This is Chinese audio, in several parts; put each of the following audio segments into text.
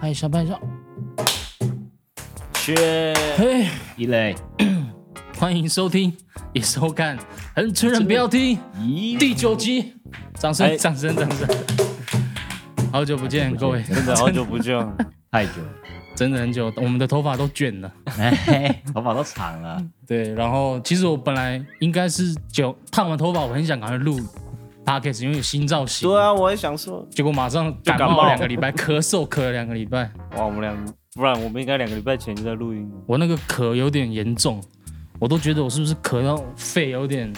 拍一下，拍一下。切，嘿，一类，欢迎收听，也收看，很承认不要听咦，第九集，掌声，哎。掌声，掌声。好久不见，各位，真的好久不见。太久，真的很久，我们的头发都卷了。哎，头发都长了，对，然后其实我本来应该是九烫完头发，我很想赶快录 podcast，因为有新造型。对啊，我也想说，结果马上感冒就感冒两个礼拜，咳嗽咳了两个礼拜，哇，我们两，不然我们应该两个礼拜前就在录音。我那个咳有点严重，我都觉得我是不是咳到肺有点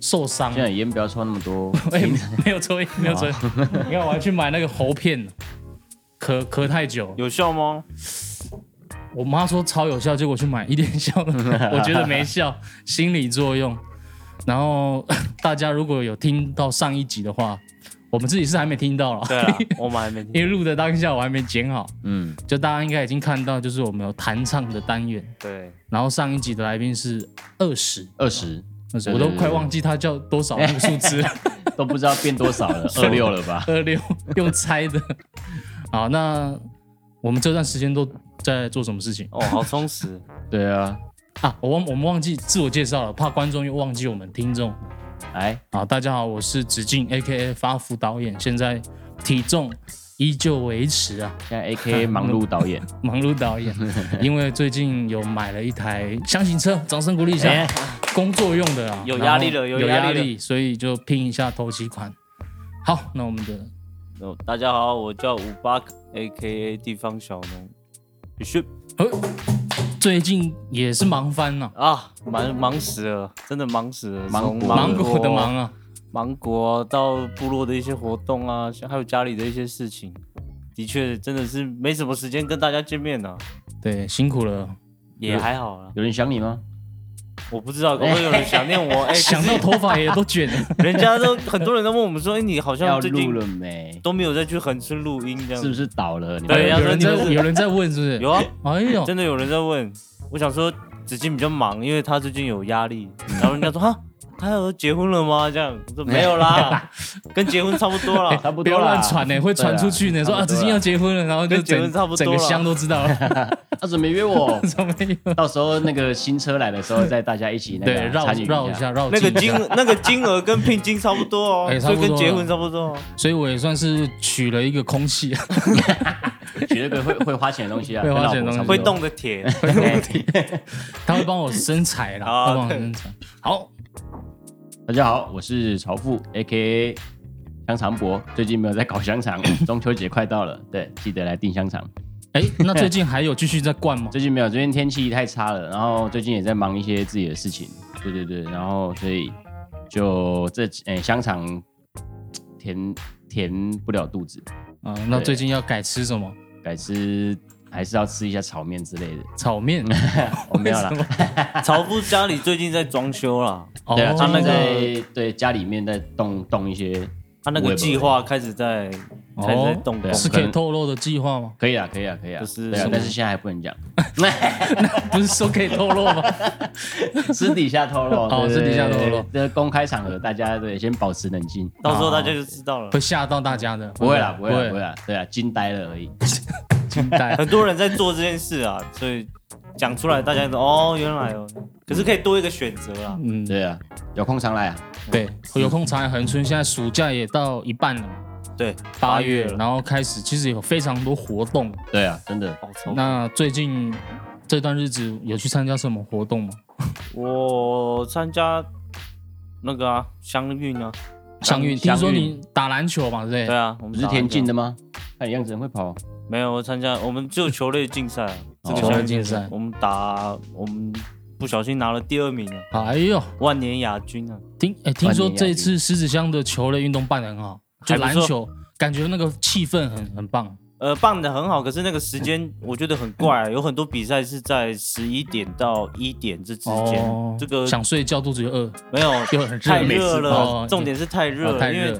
受伤现。在烟不要抽那么多，哎，没有抽烟，没有抽烟。你看，我还去买那个喉片，咳咳太久，有效吗？我妈说超有效，结果去买一点效，我觉得没效，心理作用。然后大家如果有听到上一集的话，我们自己是还没听到了，对啊，我们还没 因听。为录的当下我还没剪好，嗯，就大家应该已经看到，就是我们有弹唱的单元，对，然后上一集的来宾是二十，二十。二十，我都快忘记他叫多少那个数字。了。都不知道变多少了，二六了吧？二六用猜的。好，那我们这段时间都在做什么事情？哦，好充实。对啊，啊？我忘我们忘记自我介绍了，怕观众又忘记我们听众。来，好，大家好，我是子敬 A K A 发福导演，现在体重依旧维持啊，现在 A K A 忙碌导演，忙碌导演，因为最近有买了一台箱型车，掌声鼓励一下，哎工作用的啊，有压力了有有压力所以就拼一下头期款。好，那我们的哦，大家好，我叫五八，A K A 地方小农，必须呃，最近也是忙翻了、啊，忙忙死了，真的忙死了。忙芒果芒果的忙啊，芒果到部落的一些活动啊，像还有家里的一些事情，的确真的是没什么时间跟大家见面呢、对，辛苦了。也还好啦。有人想你吗？我不知道可能有人想念我，哎、想到头发也都卷了，人家都很多人都问我们说，哎、你好像要最近了没？都没有再去恒春录音这样，是不是倒了？你对要有人在有人在问是不是？有啊，哎呦，真的有人在问。我想说子金比较忙，因为他最近有压力，然后人家说哈。他有结婚了吗？这样我说没有啦，跟结婚差不多了。差不多不要乱传呢，会传出去呢。说啊，子金要结婚了，然后就跟结婚整差不多整个乡都知道了。他怎么没约我？怎么没有？到时候那个新车来的时候，再大家一起那个对，绕绕一下，绕那个金那个金额跟聘金差不多哦，所以跟结婚差不多哦。所以我也算是取了一个空气，取了个会会花钱的东西啊，会花钱的东西会动的铁会动的铁，他会帮我生财啦，帮我生财。好，大家好，我是曹富，A K A 香肠博。最近没有在搞香肠，中秋节快到了，对，记得来订香肠。哎，那最近还有继续在灌吗？最近没有，最近天气太差了，然后最近也在忙一些自己的事情，对对对，然后所以就这哎、香肠填填不了肚子，啊，那最近要改吃什么？改吃还是要吃一下炒面之类的。炒面？我、没有啦为，什么 曹夫家里最近在装修啦，哦对啊，他们在对家里面在动动一些，他那个计划开始在哦开始在动工对啊，是可以透露的计划吗？可以啊，可以啊，可以啊，就是但是现在还不能讲，不是说可以透露吗？私底下透露，哦私底下透露，这公开场合大家对先保持冷静。到时候大家就知道了会。吓到大家的。不会啦，不会啦，不会不会啦，对啊，惊呆了而已。惊呆。很多人在做这件事啊，所以讲出来大家都哦原来哦，可是可以多一个选择啦。嗯，对啊，有空常来啊。对，有空常来恒春，现在暑假也到一半了嘛，对，八月，了，然后开始其实有非常多活动。对啊，真的，那最近这段日子有去参加什么活动吗？我参加那个啊相运啊，相运，听说你打篮球嘛，对不对？对啊，我们不是田径的的吗？看你样子很会跑。没有我参加，我们只有球类竞赛啊，这个球类竞赛。我们打我们不小心拿了第二名了，哎呦，万年亚军啊。听哎，听说这次狮子乡的球类运动办得很好，就篮球，感觉那个气氛很很棒。呃，办的很好，可是那个时间 我觉得很怪、啊有很多比赛是在十一点到一点这之间，哦，这个想睡觉肚子又饿，没有 又很太热了，哦重点是太热了，哦太因为，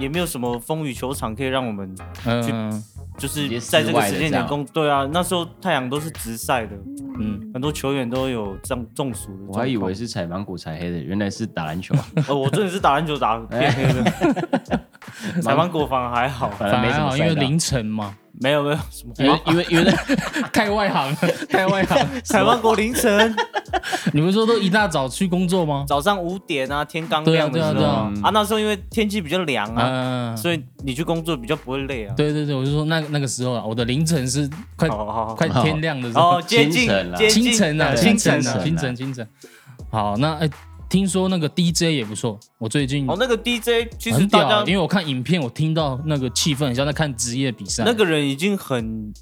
也没有什么风雨球场可以让我们嗯就是在这个时间点攻。对啊，那时候太阳都是直晒的，嗯，很多球员都有中中暑的。我还以为是采芒果采黑的，原来是打篮球啊。呃，我真的是打篮球打 得变黑的，采芒果反而还好。反而没反而还好，因为什么赛道凌晨嘛，没有没有什么？因为因为因为太外行了，太外行。了。采访过凌晨。你们说都一大早去工作吗？早上五点啊，天刚亮的时候对啊对啊，那时候因为天气比较凉啊，嗯，所以你去工作比较不会累啊。对对对，我就说那那个时候啊，我的凌晨是快快天亮的时候哦，，接近清晨啦。接近清晨啊，清晨啊，清晨啊清晨清晨。好，那哎，听说那个 DJ 也不错，我最近哦，那个 DJ 其实很屌啊，大家因为我看影片，我听到那个气氛很像在看职业比赛。那个人已经很，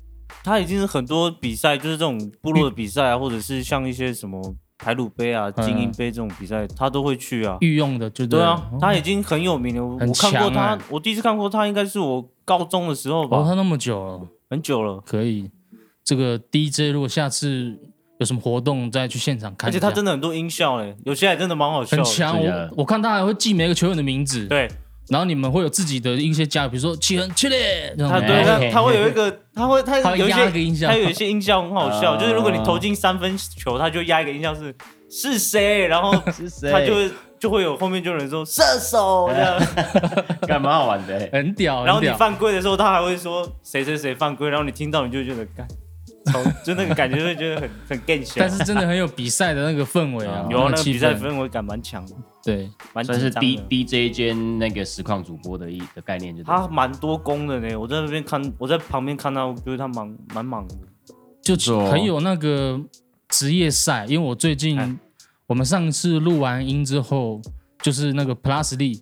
他已经是很多比赛，就是这种部落的比赛啊，或者是像一些什么台鲁杯啊、嗯精英杯这种比赛，他都会去啊。御用的，就对啊了，他已经很有名了。我很我看过强他欸，我第一次看过他应该是我高中的时候哦，吧，他那么久了，很久了。可以。这个 DJ 如果下次有什么活动，再去现场看而且。他真的很多音效嘞，有些还真的蛮好笑的。很强，我我看他还会记每个球员的名字，对然后你们会有自己的一些加，比如说七恒七烈这种的，他，对哎他他会有一个，他会他有一些他有一些音效很好笑，啊就是如果你投进三分球，他就压一个音效是是谁，然后是谁？他就会就会有后面就有人说射手这样。干蛮好玩的欸。很屌，然后你犯规的时候，他还会说谁谁谁犯规，然后你听到你就觉得干，从就那个感觉会觉得很 很更小。但是真的很有比赛的那个氛围啊，嗯有啊那个气比赛氛，氛围感蛮强的，对，蛮算是 D 的。D J 兼那个实况主播的一的概念，就对了他蛮多功的呢，我在那边看，我在旁边看到，我觉得他忙蛮忙的。就错很有那个职业赛，因为我最近哎我们上次录完音之后，就是那个 Plus Lee，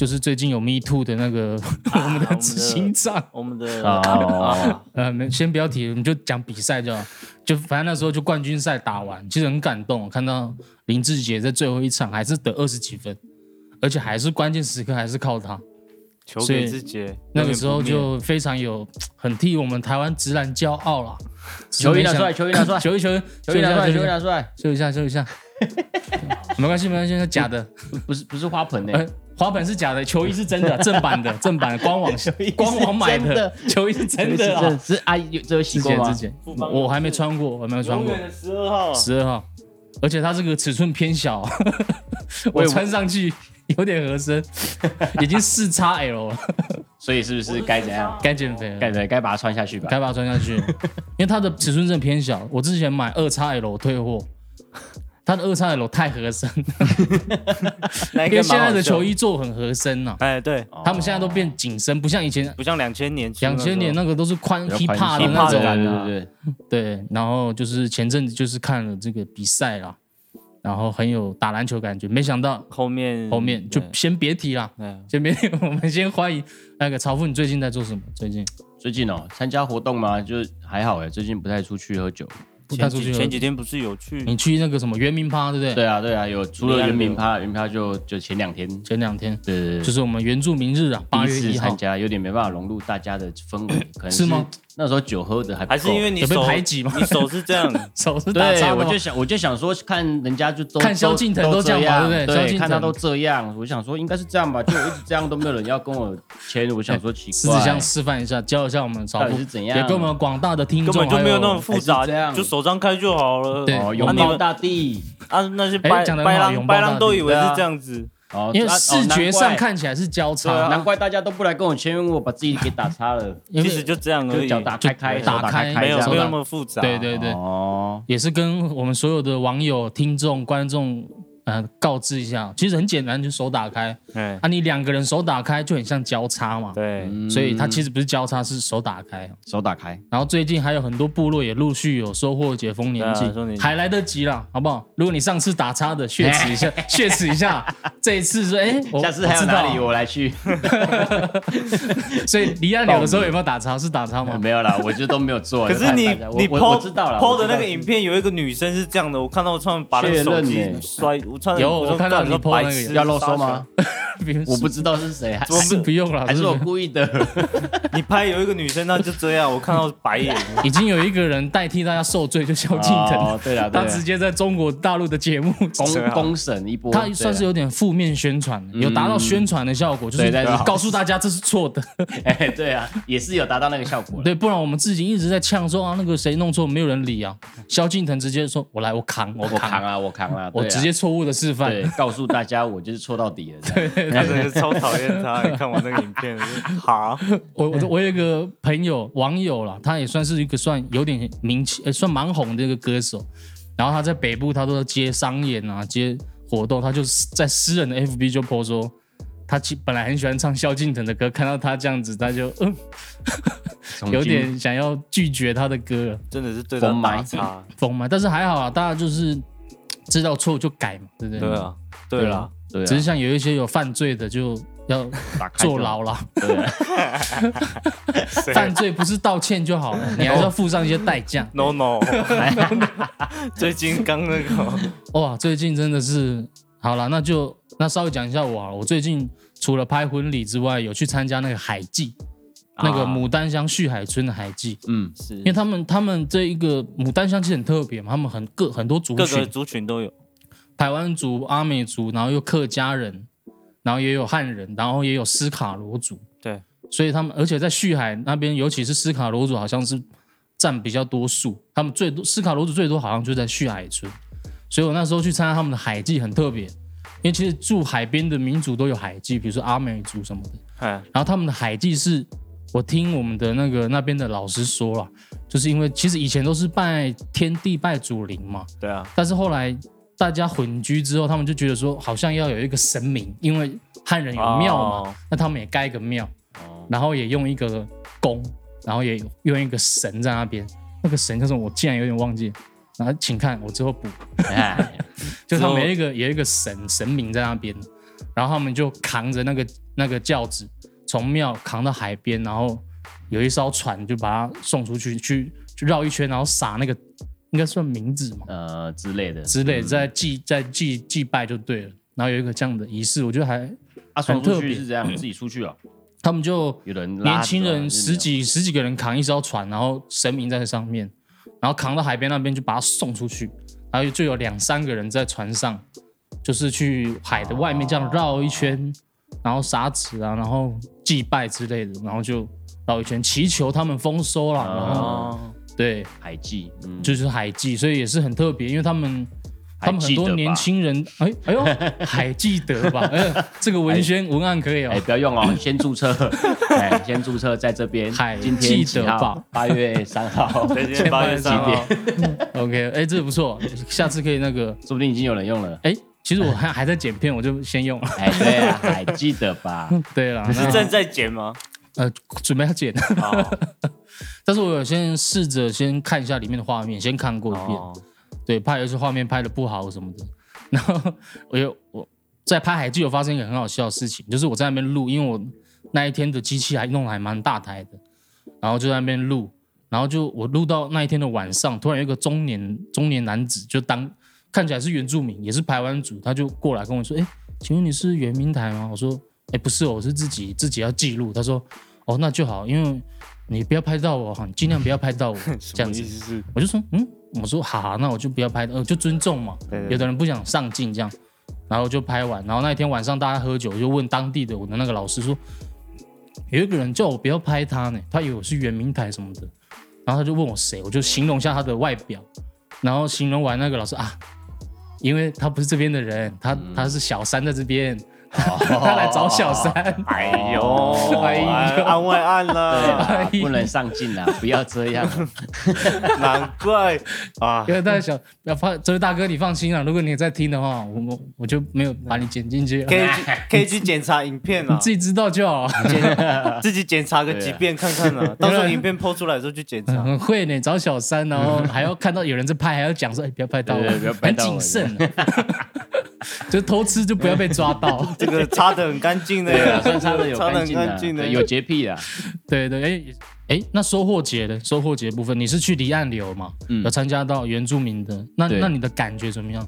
就是最近有 Me Too 的那个 我们的执行长，我们的哦啊，呃，没先不要提，我们就讲比赛就好。就反正那时候就冠军赛打完，其实很感动，看到林志杰在最后一场还是得二十几分，而且还是关键时刻还是靠他。球所以给志杰，那个时候就非常有很替我们台湾直男骄傲了。球衣拿出来，球衣拿出来，球衣球衣球衣拿出来，球衣秀拿出来，一下秀一下，没关系没关系，那假的。不是不是花盆呢呃，花盆是假的，球衣是真的，正版的，正版的官网官网买的，球衣是真的是啊。是阿姨有这有洗过吗之前之？前我还没穿过，我还没有穿过十二号啊，十二号，而且它这个尺寸偏小，我穿上去有点合身，已经四叉 L 了，所以是不是该怎样？该减肥了，该对该把它穿下去吧。该把它穿下去，因为它的尺寸真的偏小。我之前买二叉 L 退货，它的二叉 L 太合身，那因为现在的球，衣做很合身呐、哎，对，他们现在都变紧身，不像以前不像两千年，两千年那个都是宽 hip 宽 hop 的那种。对啊。对对对，然后就是前阵子就是看了这个比赛啦，然后很有打篮球感觉，没想到后面后面就先别提啦，对先别提，我们先欢迎那个曹富，你最近在做什么？最近。最近哦，参加活动吗？就还好哎，最近不太出去喝酒。前不太出去了几前几天不是有去你去那个什么圆明趴，对不对？对啊对啊，有除了圆明趴，圆明趴就就前两天，前两天对对对，就是我们原住民日啊，八第一次月一号参，加，有点没办法融入大家的氛围，可能是吗？那时候酒喝的还不还是够因为你手排挤吗？你手是这样，手是打对，我就想，我就想说，看人家就都看萧敬腾都都这样对不对？萧敬对，腾。看他都这样，我想说应该是这样吧，就我一直这样都没有人要跟我签，我想说奇怪，狮子香示范一下，教一下我们曹富到底是，怎样？也跟我们广大的听众根本就没有那么复杂这，样。就手张开就好了。对拥你们抱大地。啊，那些哎白白狼白狼都以为是这样子，哦，因为啊视觉上。哦看起来是交叉，难怪大家都不来跟我签，因为我把自己给打叉了，因为其实就这样而已，就脚打开开，打打开开开没有没有那么复杂。对对对，哦，也是跟我们所有的网友、听众、观众呃告知一下，其实很简单，就手打开哎啊，你两个人手打开就很像交叉嘛，对，所以它其实实不是交叉，是手打开。手打开，然后最近还有很多部落也陆续有收获解封年纪还来得及啦，好不好？如果你上次打叉的，血耻一下，血耻一下，这一次说，哎，我下次还有哪里我来去？所以离岸流的时候有没有打叉？是打叉吗？没有啦，我就都没有做。可是你你我我 PO 知道了 PO 的那个影片有一个女生是这样的，我看到他们把那个手机摔，我穿有我看到你 PO 那个要露收吗？？我不知道是谁，还是不用了，还是我故意的？你拍有一个女生，那就这样，我看到白眼。已经有一个人代替大家受罪，就萧敬腾，哦，对了，他直接在中国大陆的节目，公公审一波，他算是有点负面宣传，有达到宣传的效果，就是告诉大家这是错的。哎，对啊，也是有达到那个效果。对，不然我们自己一直在呛说啊，那个谁弄错，没有人理啊。萧敬腾直接说：“我来，我扛，我我扛扛，啊，我扛啊我直接错误误的示范。对，告诉大家我就是错到底了。这样他真的超讨厌他。你看我那个影片，好，我我我有一个朋友网友啦，他也算是一个算有点名气，呃，算蛮红的一个歌手。然后他在北部，他都要接商演啊，接活动，他就在私人的 FB 就 po 说，他其本来很喜欢唱萧敬腾的歌，看到他这样子，他就嗯，有点想要拒绝他的歌了，真的是对他疯麦打叉。疯嘛。但是还好啊，大家就是知道错就改嘛，对不对？对啊，对啦，对啊，只是像有一些有犯罪的，就要坐牢啦。对啊，犯罪不是道歉就好了，你还是要付上一些代价。No No，最近刚那个，哇，最近真的是好了，那就那稍微讲一下我好了。我最近除了拍婚礼之外，有去参加那个海祭，那个啊。牡丹乡旭海村的海祭，嗯，是。因为他们他们这一个牡丹乡其实很特别嘛，他们很各很多族各个群，族群都有。台湾族、阿美族，然后又客家人，然后也有汉人，然后也有斯卡罗族，对，所以他们而且在旭海那边，尤其是斯卡罗族，好像是占比较多数。他们最多斯卡罗族最多好像就在旭海村，所以我那时候去参加他们的海祭很特别，因为其实住海边的民族都有海祭，比如说阿美族什么的。哎，然后他们的海祭是，我听我们的那个那边的老师说了，就是因为其实以前都是拜天地拜祖灵嘛，对啊，但是后来大家混居之后，他们就觉得说好像要有一个神明，因为汉人有庙嘛，哦那他们也盖一个庙，哦，然后也用一个宫，然后也用一个神在那边。那个神叫什么？我竟然有点忘记。然后请看我之后补，哎，就他们有一个有一个神神明在那边，然后他们就扛着那个那个轿子从庙扛到海边，然后有一艘船就把它送出去，去去绕一圈，然后撒那个应该算名字嘛呃之类的之类，在祭在祭祭拜就对了。然后有一个这样的仪式，我觉得还啊，送出很特别去是这样，自己出去啊，他们就有人年轻人十，几十几个人扛一艘船，然后神明在上面，然后扛到海边那边就把它送出去，然后就有两三个人在船上，就是去海的外面这样绕一圈，然后撒纸啊，然后祭拜之类的，然后就绕一圈祈求他们丰收啦，然后哦，对，海祭，嗯，就是海祭，所以也是很特别，因为他们。他们很多年轻人，哎哎呦，海记得吧？哎，这个文宣文案可以哦哎，。不要用哦，先注册，哎，先注册在这边。海今天记得吧？八月三号，对，今天八月三号，OK，哎，这不错，下次可以那个，说不定已经有人用了。哎，其实我还还在剪片，我就先用了。哎，对啊，还记得吧？对了，你是正在剪吗？呃准备要剪，哦，但是我有先试着先看一下里面的画面，先看过一遍，哦对，怕有些画面拍的不好什么的。然后我又我在拍海剧有发生一个很好笑的事情，就是我在那边录，因为我那一天的机器还弄得还蛮大台的，然后就在那边录，然后就我录到那一天的晚上，突然有一个中年中年男子，就当看起来是原住民，也是排湾族，他就过来跟我说：“哎，请问你是原民台吗？”我说：“哎，不是哦，我是自己自己要记录。”他说：“哦，那就好，因为你不要拍到我哈，你尽量不要拍到我 这样子？我就说，嗯，我说好好，那我就不要拍，呃，就尊重嘛。有的人不想上镜这样，然后就拍完。然后那一天晚上大家喝酒，就问当地的我的那个老师说，有一个人叫我不要拍他呢，他以为我是圆明台什么的。然后他就问我谁，我就形容一下他的外表，然后形容完那个老师啊，因为他不是这边的人，他他是小三在这边，他来找小三。哎呦，哎呦。案外案了，啊，不能上镜了，不要这样。难怪啊。因，为大家想，要放这位大哥，你放心啊，如果你在听的话，我我我就没有把你剪进去。了，可以去可以去检查影片啊，你自己知道就好。检 自己检查个几遍看看啊，到时候影片抛出来的时候去检查。很会呢，找小三，然后还要看到有人在拍，还要讲说，哎，不要拍到我，对对不要拍很到我谨慎啊，就偷吃就不要被抓到。这个擦的很干净的擦的有擦的很干净的，有洁癖啊。对对，哎哎，那收获节的收获节部分，你是去离岸流嘛？嗯有参加到原住民的，那那你的感觉怎么样？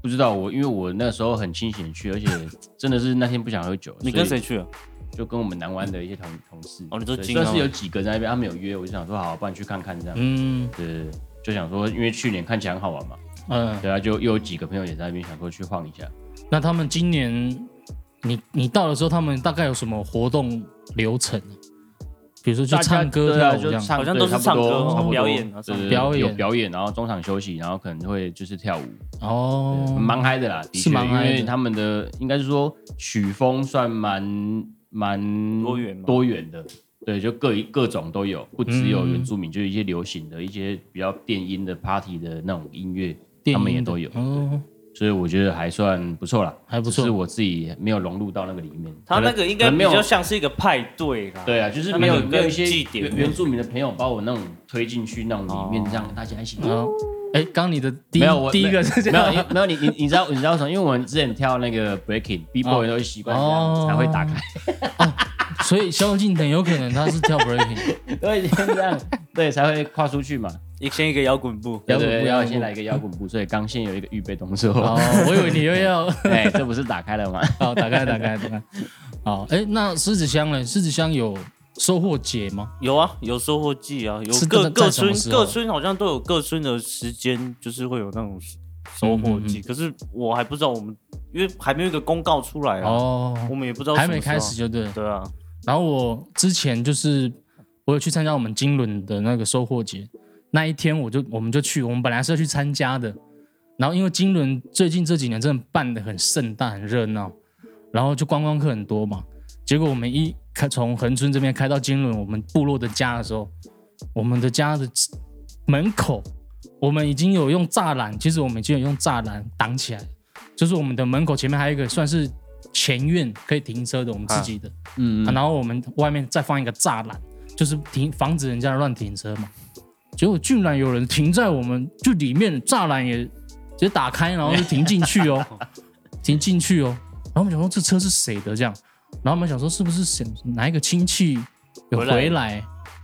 不知道我，因为我那时候很清醒的去，而且 真的是那天不想喝酒。你跟谁去啊？就跟我们南湾的一些同同事。哦你说对金算是有几个在那边，他们有约，我就想说好，不然去看看这样。嗯对，就想说，因为去年看起来很好玩嘛，嗯，对啊，就又有几个朋友也在那边想说去晃一下。那他们今年，你你到的时候，他们大概有什么活动流程？比如说就唱歌对啊跳舞这样。就唱好像都是唱歌差不多。表演啊对对对表演。有表演，然后中场休息，然后可能会就是跳舞，哦，蛮嗨的啦，的是确，蛮嗨的。因为他们的应该是说曲风算蛮蛮多元多元的，对，就各一各种都有，不只有嗯。原住民，就是一些流行的一些比较电音的 party 的那种音乐，他们也都有，哦，所以我觉得还算不错啦，还不错。是我自己没有融入到那个里面，他那个应该比较像是一个派对啦。对啊，就是没有没有一些原原住民的朋友把我那种推进去那种里面，这样大家一起。哦，哎，刚你的第一没有我第一个是这没有，没有你你你知道你知道什么？因为我们之前跳那个 breaking b boy 都会习惯这样哦才会打开，所以萧敬腾有可能他是跳 breaking，都会先这样，对，才会跨出去嘛。一先一个摇滚步，对对，摇滚步摇滚步要先来一个摇滚步，所以刚先有一个预备动作。哦，我以为你又要，哎，这不是打开了吗？好，打开打开打开，好，哎，那狮子乡呢？狮子乡有收获节吗？有啊，有收获季啊，有各各村各村好像都有各村的时间，就是会有那种收获季。嗯可是我还不知道我们，因为还没有一个公告出来啊，哦，我们也不知道还没开始就对了。对啊，然后我之前就是我有去参加我们金轮的那个收获节，那一天我就我们就去，我们本来是要去参加的，然后因为金轮最近这几年真的办的很盛大、很热闹，然后就观光客很多嘛，结果我们一开从恒春这边开到金轮我们部落的家的时候，我们的家的门口我们已经有用栅栏，其实我们已经有用栅栏挡起来，就是我们的门口前面还有一个算是前院可以停车的，我们自己的。嗯啊，然后我们外面再放一个栅栏，就是停防止人家乱停车嘛。结果居然有人停在我们就里面，栅栏也直接打开，然后就停进去哦，停进去哦。然后我们想说这车是谁的这样，然后我们想说是不是谁哪一个亲戚有回来回来，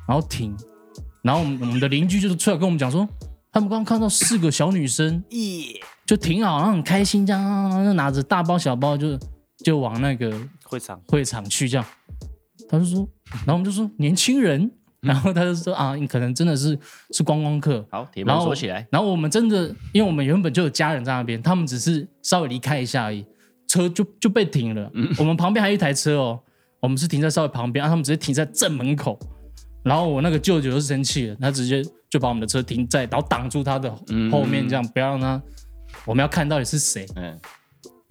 然后停，然后我们我们的邻居就是出来跟我们讲说，他们刚刚看到四个小女生。耶，就停好，然后很开心这样，然后就拿着大包小包就就往那个会场会场去这样，他就说，然后我们就说年轻人，然后他就说啊，你可能真的是是观光客，好，铁然后门锁起来。然后我们真的，因为我们原本就有家人在那边，他们只是稍微离开一下而已，车就就被停了。我们旁边还有一台车哦，我们是停在稍微旁边，啊，他们直接停在正门口。然后我那个舅舅就生气了，他直接就把我们的车停在，然后挡住他的后面，这样不要让他，我们要看到底是谁。嗯，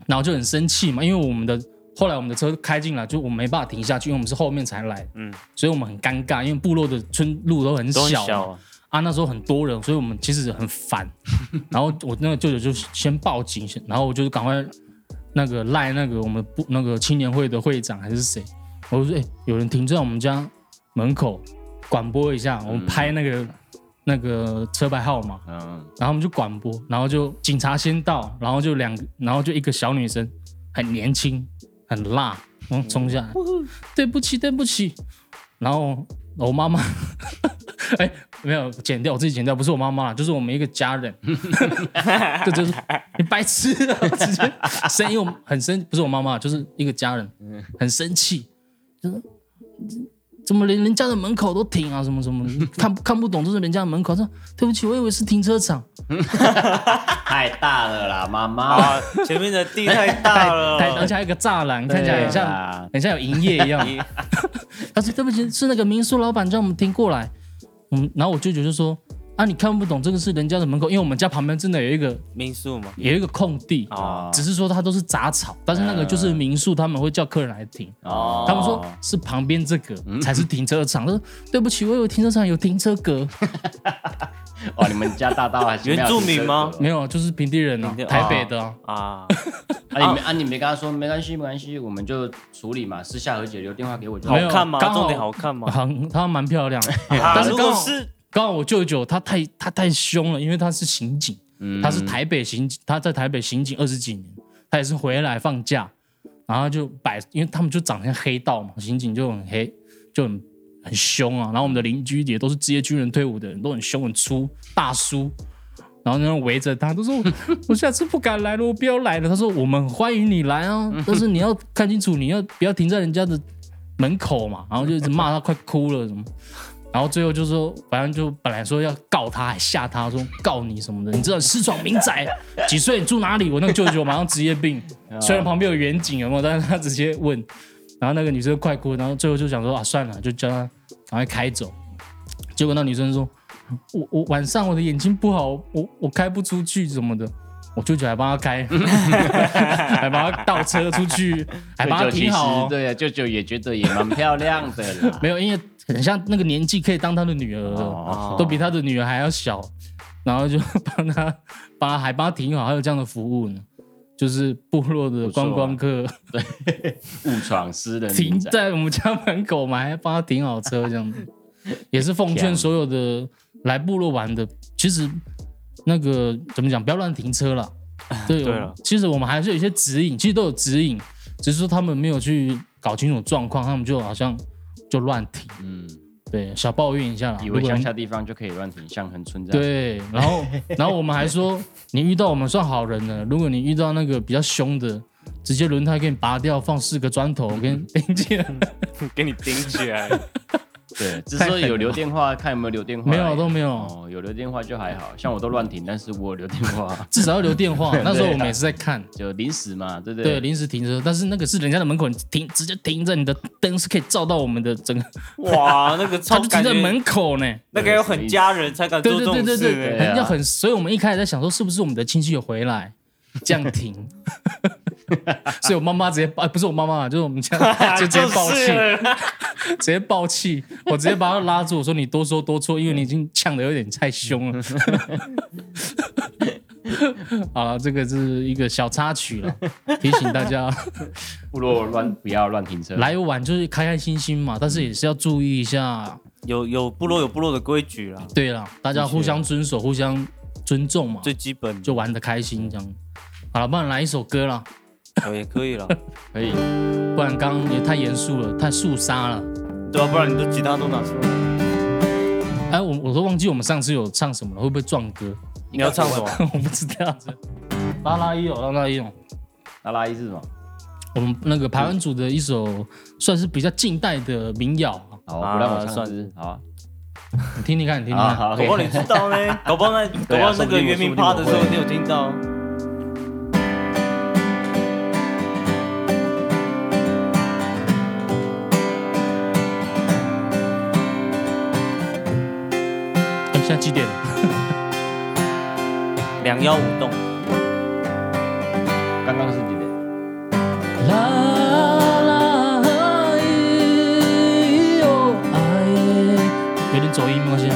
然后就很生气嘛，因为我们的后来我们的车开进来，就我们没办法停下去，因为我们是后面才来，嗯，所以我们很尴尬，因为部落的村路都很小小啊，啊，那时候很多人，所以我们其实很烦。然后我那个舅舅就先报警，然后我就赶快那个赖那个我们部那个青年会的会长还是谁，我就说哎、有人停在我们家门口，广播一下，我们拍那个、那个车牌号码，嗯，然后我们就广播，然后就警察先到，然后就两个，然后就一个小女生，很年轻，很辣，然后冲下。来，对不起，对不起。然后我妈妈，哎，没有剪掉，我自己剪掉，不是我妈妈啦，就是我们一个家人，这，就是你白痴啊，直接 声音我很生，不是我妈妈，就是一个家人，很生气，就是怎么连人家的门口都停啊？什么什么，看看不懂，这是人家的门口。说对不起，我以为是停车场。太大了啦，妈妈。啊，前面的地太大了，太而且还有一个栅栏，看起来很像像很像有营业一样。他说对不起，是那个民宿老板叫我们停过来。嗯，然后我舅舅就说啊，你看不懂，这个是人家的门口，因为我们家旁边真的有一个民宿嘛，有一个空地，哦只是说它都是杂草，但是那个就是民宿，他们会叫客人来停。哦他们说是旁边这个才是停车场。他说对不起，我以为停车场有停车格，哇，你们家大道还是原住民吗没有，就是平地人啊平，地台北的啊。啊，啊，你没啊，你没跟他说没关系，没关系，我们就处理嘛，私下和解，留电话给我就好看吗？重点好看吗？很，她蛮漂亮但是刚好果是刚好我舅舅他太他太凶了，因为他是刑警，嗯他是台北刑警，他在台北刑警二十几年，他也是回来放假，然后就摆，因为他们就长得像黑道嘛，刑警就很黑，就很很凶啊。然后我们的邻居也都是职业军人退伍的人，都很凶很粗大叔。然后那种围着他，都说我下次不敢来了，我不要来了。他说我们欢迎你来啊，但是你要看清楚，你要不要停在人家的门口嘛。然后就一直骂他快哭了什么。然后最后就说，反正就本来说要告他，还吓他说告你什么的，你知道私闯民宅，几岁你住哪里？我那个舅舅马上职业病，虽然旁边有远景有没有，但是他直接问，然后那个女生快哭，然后最后就想说啊算了，就叫他赶快开走。结果那女生说：“我我晚上我的眼睛不好，我我开不出去什么的。”我舅舅还帮他开，还帮他倒车出去，还帮他舅舅其停好、对啊，舅舅也觉得也蛮漂亮的啦。没有，因为很像那个年纪可以当他的女儿了，哦。都比他的女儿还要小，然后就帮他帮他还帮他停好，还有这样的服务呢。就是部落的观光客。对误闯私人停，在我们家门口嘛，还帮他停好车这样子，也是奉劝所有的来部落玩的，其实那个怎么讲，不要乱停车了。对，对了其实我们还是有一些指引，其实都有指引，只是说他们没有去搞清楚状况，他们就好像就乱停。嗯，对，小抱怨一下啦。以为乡下地方就可以乱停，像恒村这样。对，然后 然后我们还说，你遇到我们算好人了，如果你遇到那个比较凶的，直接轮胎给你拔掉，放四个砖头给你钉进来。给你顶起来。对，只是说有留电话，看有没有留电话。没有都没有哦，有留电话就还好，像我都乱停，但是我有留电话，至少要留电话。那时候我们也是在看，就临时嘛，对不对，对？临时停车，但是那个是人家的门口，你停直接停在你的灯是可以照到我们的整个，哇，那个超就停在门口呢。那个要很家人才敢对对做这种事对对对，欸。对啊要很，所以我们一开始在想说，是不是我们的亲戚有回来，这样停。所以我妈妈直接抱，不是我妈妈，就是我们家 就直接爆气，直接爆气，我直接把他拉住，我说你多说多错，因为你已经呛的有点太凶了。好了，这个是一个小插曲了，提醒大家部落乱不要乱停车。来玩就是开开心心嘛，但是也是要注意一下。有有部落有部落的规矩啦，对啦，大家互相遵守，互相尊重嘛，最基本就玩的开心这样。好了，不然来一首歌了，哦也可以了，可以，不然刚刚也太严肃了，太肃杀了。对啊，不然你的吉他都拿出来。哎，我我都忘记我们上次有唱什么了，会不会撞歌？你要唱什么？我不知道。拉拉伊哦，拉拉伊哦，拉拉一是什么？我们那个排湾组的一首算是比较近代的民谣啊，好，啊不让我唱算是好啊，你听听看，你听听好看。好，搞不好你知道呢，搞不好那搞不好那个原名趴的时候你有听到。在几点了？两幺五栋，刚刚是几点？有点走音，没关系。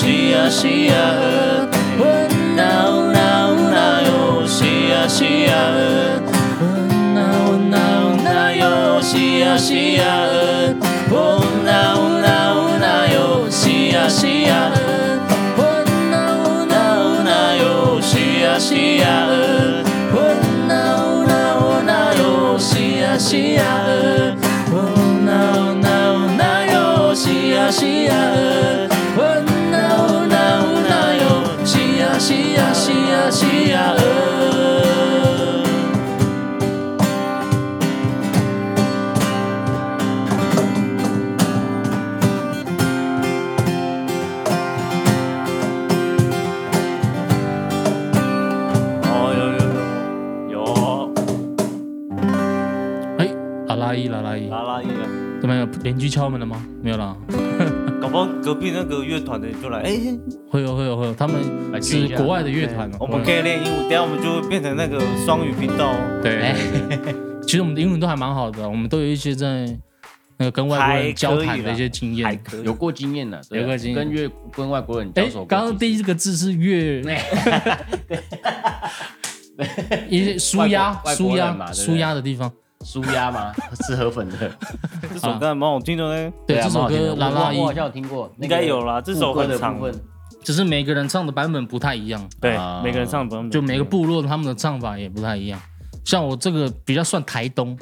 西呀西呀，乌那乌那乌那哟，西呀西呀，乌那乌那乌那哟，西呀西呀，乌那乌那乌那哟，西呀西呀，乌那乌那乌那哟，西呀西呀，乌那乌那乌那哟，西呀西呀，乌那乌那乌那哟，西呀西呀，乌邻居敲门了吗？没有啦。搞不好隔壁那个乐团的就来，哎，会有会有会有，他们是国外的乐团哦。我们可以练英文，等下我们就会变成那个双语频道哦。对 其实我们的英文都还蛮好的，我们都有一些在那个跟外国人交谈的一些经验。有过经验的，有过经验跟越跟外国人交哎刚刚第一个字是越，一些舒压舒压舒压的地方。舒压吗？吃河粉的，这首歌还蛮好听的呢，对，这首歌拉拉伊我我好像有听过，那应该有啦，这首歌的很长。部，分。只是每个人唱的版本不太一样，对啊，每个人唱的版本就每个部落他们的唱法也不太一样。像我这个比较算台东，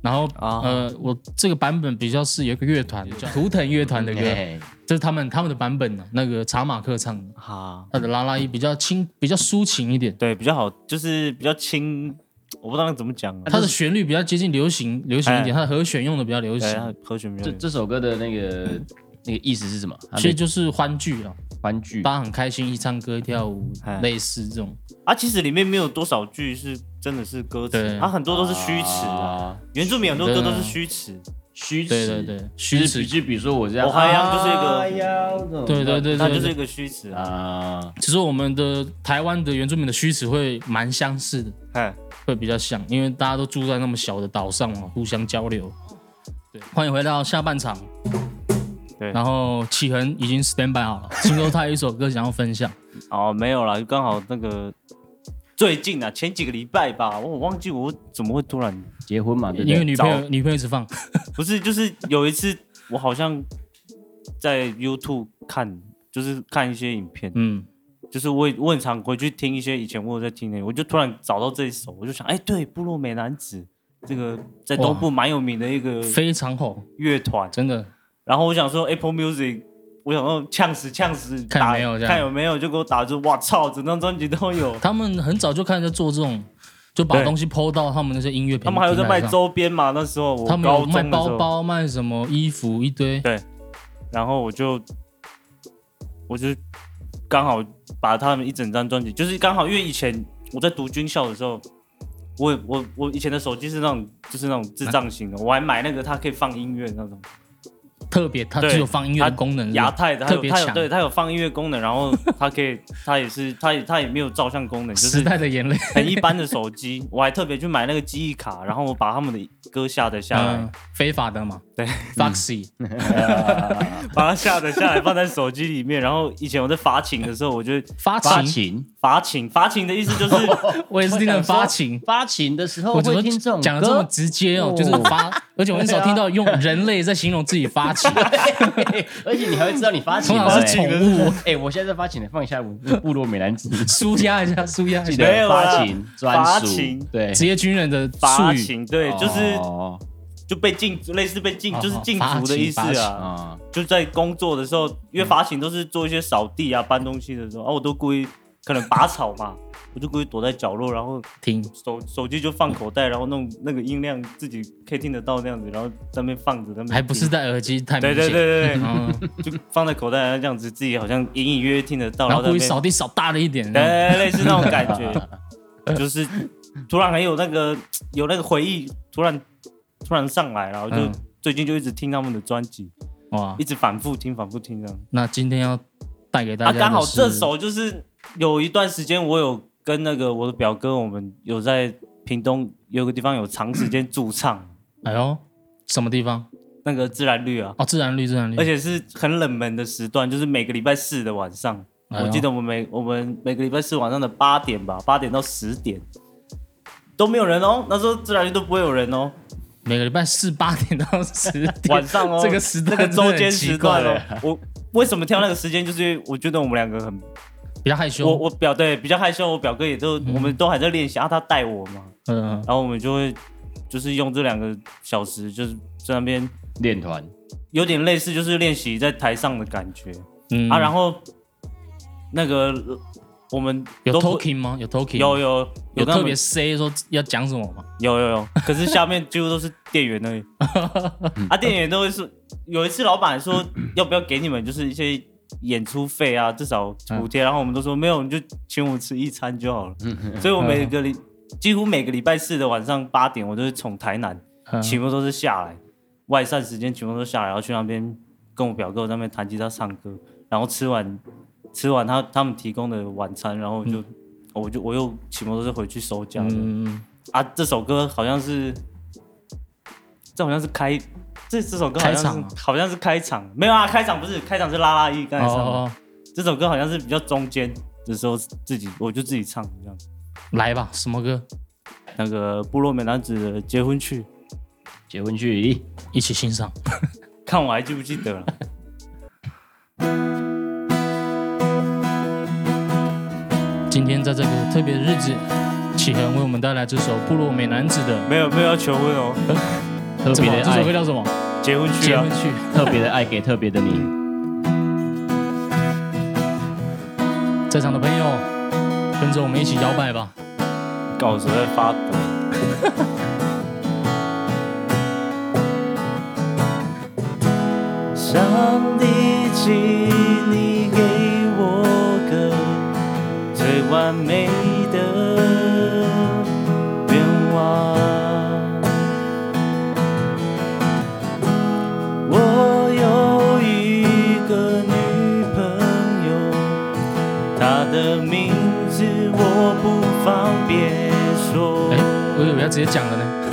然后、啊。呃，我这个版本比较是有一个乐团叫。图腾乐团的歌，哎这是他们他们的版本呢、那个查马克唱的，哈，他的拉拉伊比较轻，比较抒情一点，对，比较好，就是比较轻，我不知道那怎么讲啊，它的旋律比较接近流行流行一点，哎它的和弦用的比较流，行，它和弦比较这这首歌的那个那个意思是什么？其实就是欢聚了，欢聚。大家很开心一唱歌一跳舞哎，类似这种。啊，其实里面没有多少句是真的是歌词对，它很多都是虚词啊。啊，原住民很多歌都是虚词，虚词，对对对，虚词。就比如说我这样，我还要就是一个哎呀这种对对对对对。它就是一个虚词啊。啊，其实我们的台湾的原住民的虚词会蛮相似的，哎，会比较像，因为大家都住在那么小的岛上嘛，互相交流。对，欢迎回到下半场。对然后启恒已经 stand by 好了，听说他有一首歌想要分享，哦，没有啦，刚好那个最近啊，前几个礼拜吧，我我忘记我怎么会突然结婚嘛，对不对？因为女朋友女朋友一直放，不是，就是有一次我好像在 YouTube 看，就是看一些影片，嗯，就是我也我很常回去听一些以前我有在听的，我就突然找到这一首，我就想，哎，对，部落美男子这个在东部蛮有名的一个非常红，乐团，真的。然后我想说 Apple Music，我想说呛死呛死，看没有看有没有，就给我打出，哇操，整张专辑都有。他们很早就开始在做这种，就把东西抛到他们那些音乐平他们还有在卖周边嘛？那时候我他们有卖包包，卖什么衣服一堆。对然后我就我就刚好把他们一整张专辑，就是刚好因为以前我在读军校的时候，我我我以前的手机是那种就是那种智障型的，我还买那个它可以放音乐那种。特别，它对只有放音乐的功能，亚太的，它有特别强。它有对它有放音乐功能，然后它可以 它也是它也它也没有照相功能，就时是代的眼泪，很一般的手机，我还特别去买那个记忆卡，然后我把他们的歌下载下来，嗯，非法的嘛。对，Foxy，把它下载下来放在手机里面。然后以前我在发情的时候，我就发发情，情，发情，发情的意思就是我也是听到发情。发情的时候我怎么会听这种讲的这么，直接哦？哦就是发，而且我很少听到用人类在形容自己发情，而且你还会知道你发情 是宠物，哎，我现在在发情了，放一下我部落美男子，舒压一下，舒压一记下。得没有啦发情专属。发情，对，职业军人的发情，对，就是哦就被禁，类似被禁，哦就是禁足的意思。啊，就在工作的时候，因为发情都是做一些扫地啊、搬东西的时候啊，我都故意可能拔草嘛，我就故意躲在角落，然后听手手机就放口袋，然后弄那个音量自己可以听得到那样子，然后在那边放着，在那边还不是戴耳机太明对显。对对对对，嗯，就放在口袋，然后这样子自己好像隐隐约约听得到，然后故意扫地扫大了一点。对，类似那种感觉，就是突然很有那个有那个回忆，突然突然上来了，我就嗯最近就一直听他们的专辑，哇一，直反复听，反复听这样。那今天要带给大啊，家的刚好这首就是有一段时间我有跟那个我的表哥，我们有在屏东有个地方有长时间驻唱，哎呦，什么地方？那个自然绿啊，哦，自然绿，自然绿。而且是很冷门的时段，就是每个礼拜四的晚上。哎我记得我们每我们每个礼拜四晚上的八点吧，八点到十点都没有人哦，那时候自然绿都不会有人哦，每个礼拜四八点到十点晚上哦，这个时段那个周间时段哦，我为什么挑那个时间？就是因为我觉得我们两个很，比较害羞。我我表对比较害羞，我表哥也都、我们都还在练习啊，他带我嘛，嗯，然后我们就会就是用这两个小时，就是在那边练团有点类似就是练习在台上的感觉、嗯啊，然后那个呃我们有 talking 吗？有 talking？有有有跟他们特别 say 说要讲什么吗？有有有，可是下面几乎都是店员那里。啊，店员都会说，有一次老板说要不要给你们就是一些演出费啊，至少补贴，然后我们都说没有，你就请我们吃一餐就好了。所以我每个礼几乎每个礼拜四的晚上八点，我都是从台南嗯。全部都是下来，外散时间全部都下来，然后去那边跟我表哥在那边弹吉他唱歌，然后吃完吃完他他们提供的晚餐，然后就、我就我又骑摩托车回去收假的。嗯，啊，这首歌好像是，这好像是开，这这首歌好像是啊好像是开场，没有啊，开场不是，开场是拉拉一刚才唱的，哦，这首歌好像是比较中间的时候自己我就自己唱这样，来吧，什么歌？那个部落美男子的结婚去，结婚去，一起欣赏。看我还记不记得了？今天在这个特别的日子，启恒为我们带来这首部落美男子的。没有没有要求婚哦，特别的这首歌，叫什么？结婚去啊结婚，去。特别的爱给特别的你。在场的朋友，跟着我们一起摇摆吧。稿子在发抖。上帝，请你给我个最完美讲了呢。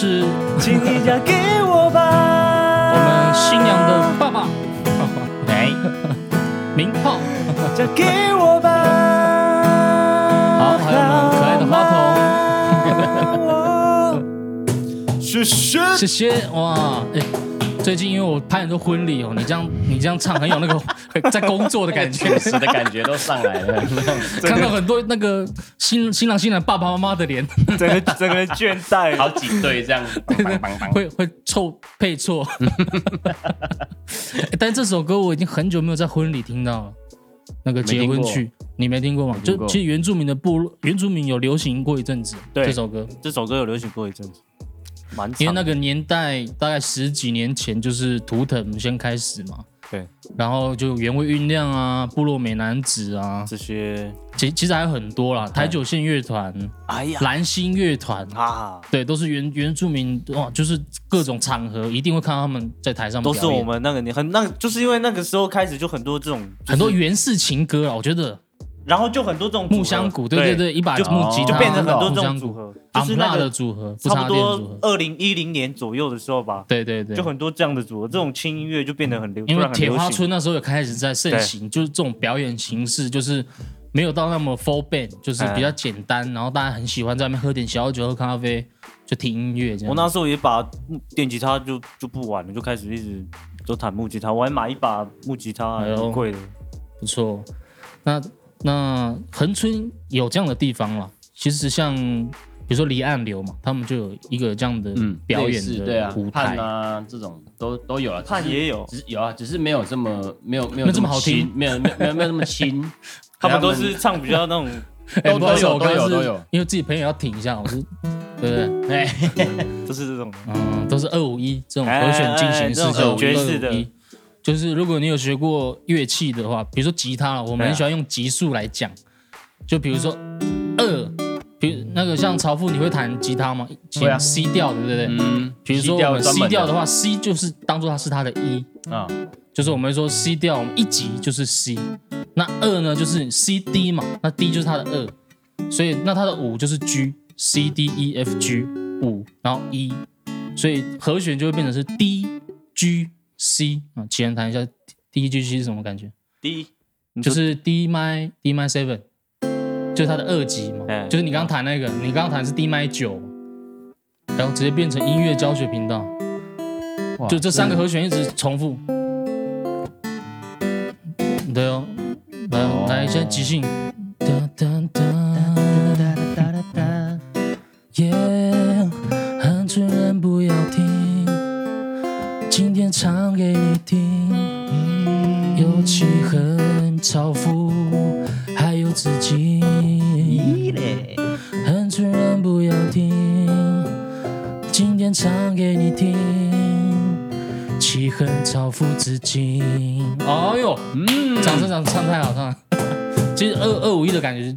是请你嫁给我吧。我们新娘的爸爸，哎，明炮。嫁给我吧。好还有我们可爱的花童。谢谢。谢谢哇！哎，最近因为我拍很多婚礼哦，你这样你这样唱很有那个 在工作的感觉 确，实的感觉都上来了。看到很多那个新新郎新娘爸爸妈妈的脸，整个整个人倦怠。好几对这样，会会凑配错。但这首歌我已经很久没有在婚礼听到了。那个结婚曲，你没听过吗？就其实原住民的部落，原住民有流行过一阵子对。这首歌，这首歌有流行过一阵子，蛮长因为那个年代大概十几年前就是图腾先开始嘛，对。然后就原味酝酿啊，部落美男子啊，这些，其其实还有很多啦，台九线乐团、哎呀。蓝星乐团，啊，对，都是原原住民哇，就是各种场合一定会看到他们在台上都是我们那个年很那，就是因为那个时候开始就很多这种很多原式情歌啊，我觉得然后就很多这种木箱鼓，对对对，一把就木吉他就变成很多这种组合，就是那个组合，差不多二零一零年左右的时候吧，对对对，就很多这样的组合，这种轻音乐就变得很流，因为铁花村那时候也开始在盛行，就是这种表演形式，就是没有到那么 full band，就是比较简单，然后大家很喜欢在那边喝点小酒、喝咖啡，就听音乐这样。我那时候也把电吉他就就不玩了，就开始一直都弹木吉他，我还买一把木吉他，很贵的。不错。那那恒春有这样的地方了，其实像比如说离岸流嘛，他们就有一个这样的嗯，表演的舞，台判。啊这种都都有啊，看也有，只是有啊，只是没有这么没有没有没有这么好听轻没有没有没有没有那么轻，他们都是唱比较那种，哎都都有都有都有因为自己朋友要挺一下，我是对不对？哎，都是这种的。嗯，都是二五一这种哎和弦进行式，哎这种叫爵士的251就是如果你有学过乐器的话，比如说吉他了，我们很喜欢用级数来讲，就比如说二，比如那个像曹富，你会弹吉他吗？会啊。C 调，对不对？嗯，比如说我们 C 门调的话，C 就是当做它是它的一，啊，就是我们会说 C 调，我们一级就是 C，那二呢就是 C D 嘛，那 D 就是它的二，所以那它的五就是 G C D E F G 五，然后 E，所以和弦就会变成是 D G C 啊，起人弹一下第一句是什么感觉？第一，就是 D m D m seven，就是它的二级嘛哎，就是你刚刚弹那个，你刚刚弹是 D m 九，然后直接变成音乐教学频道。就这三个和弦一直重复。对哦，来哦来，一下即兴。哒哒哒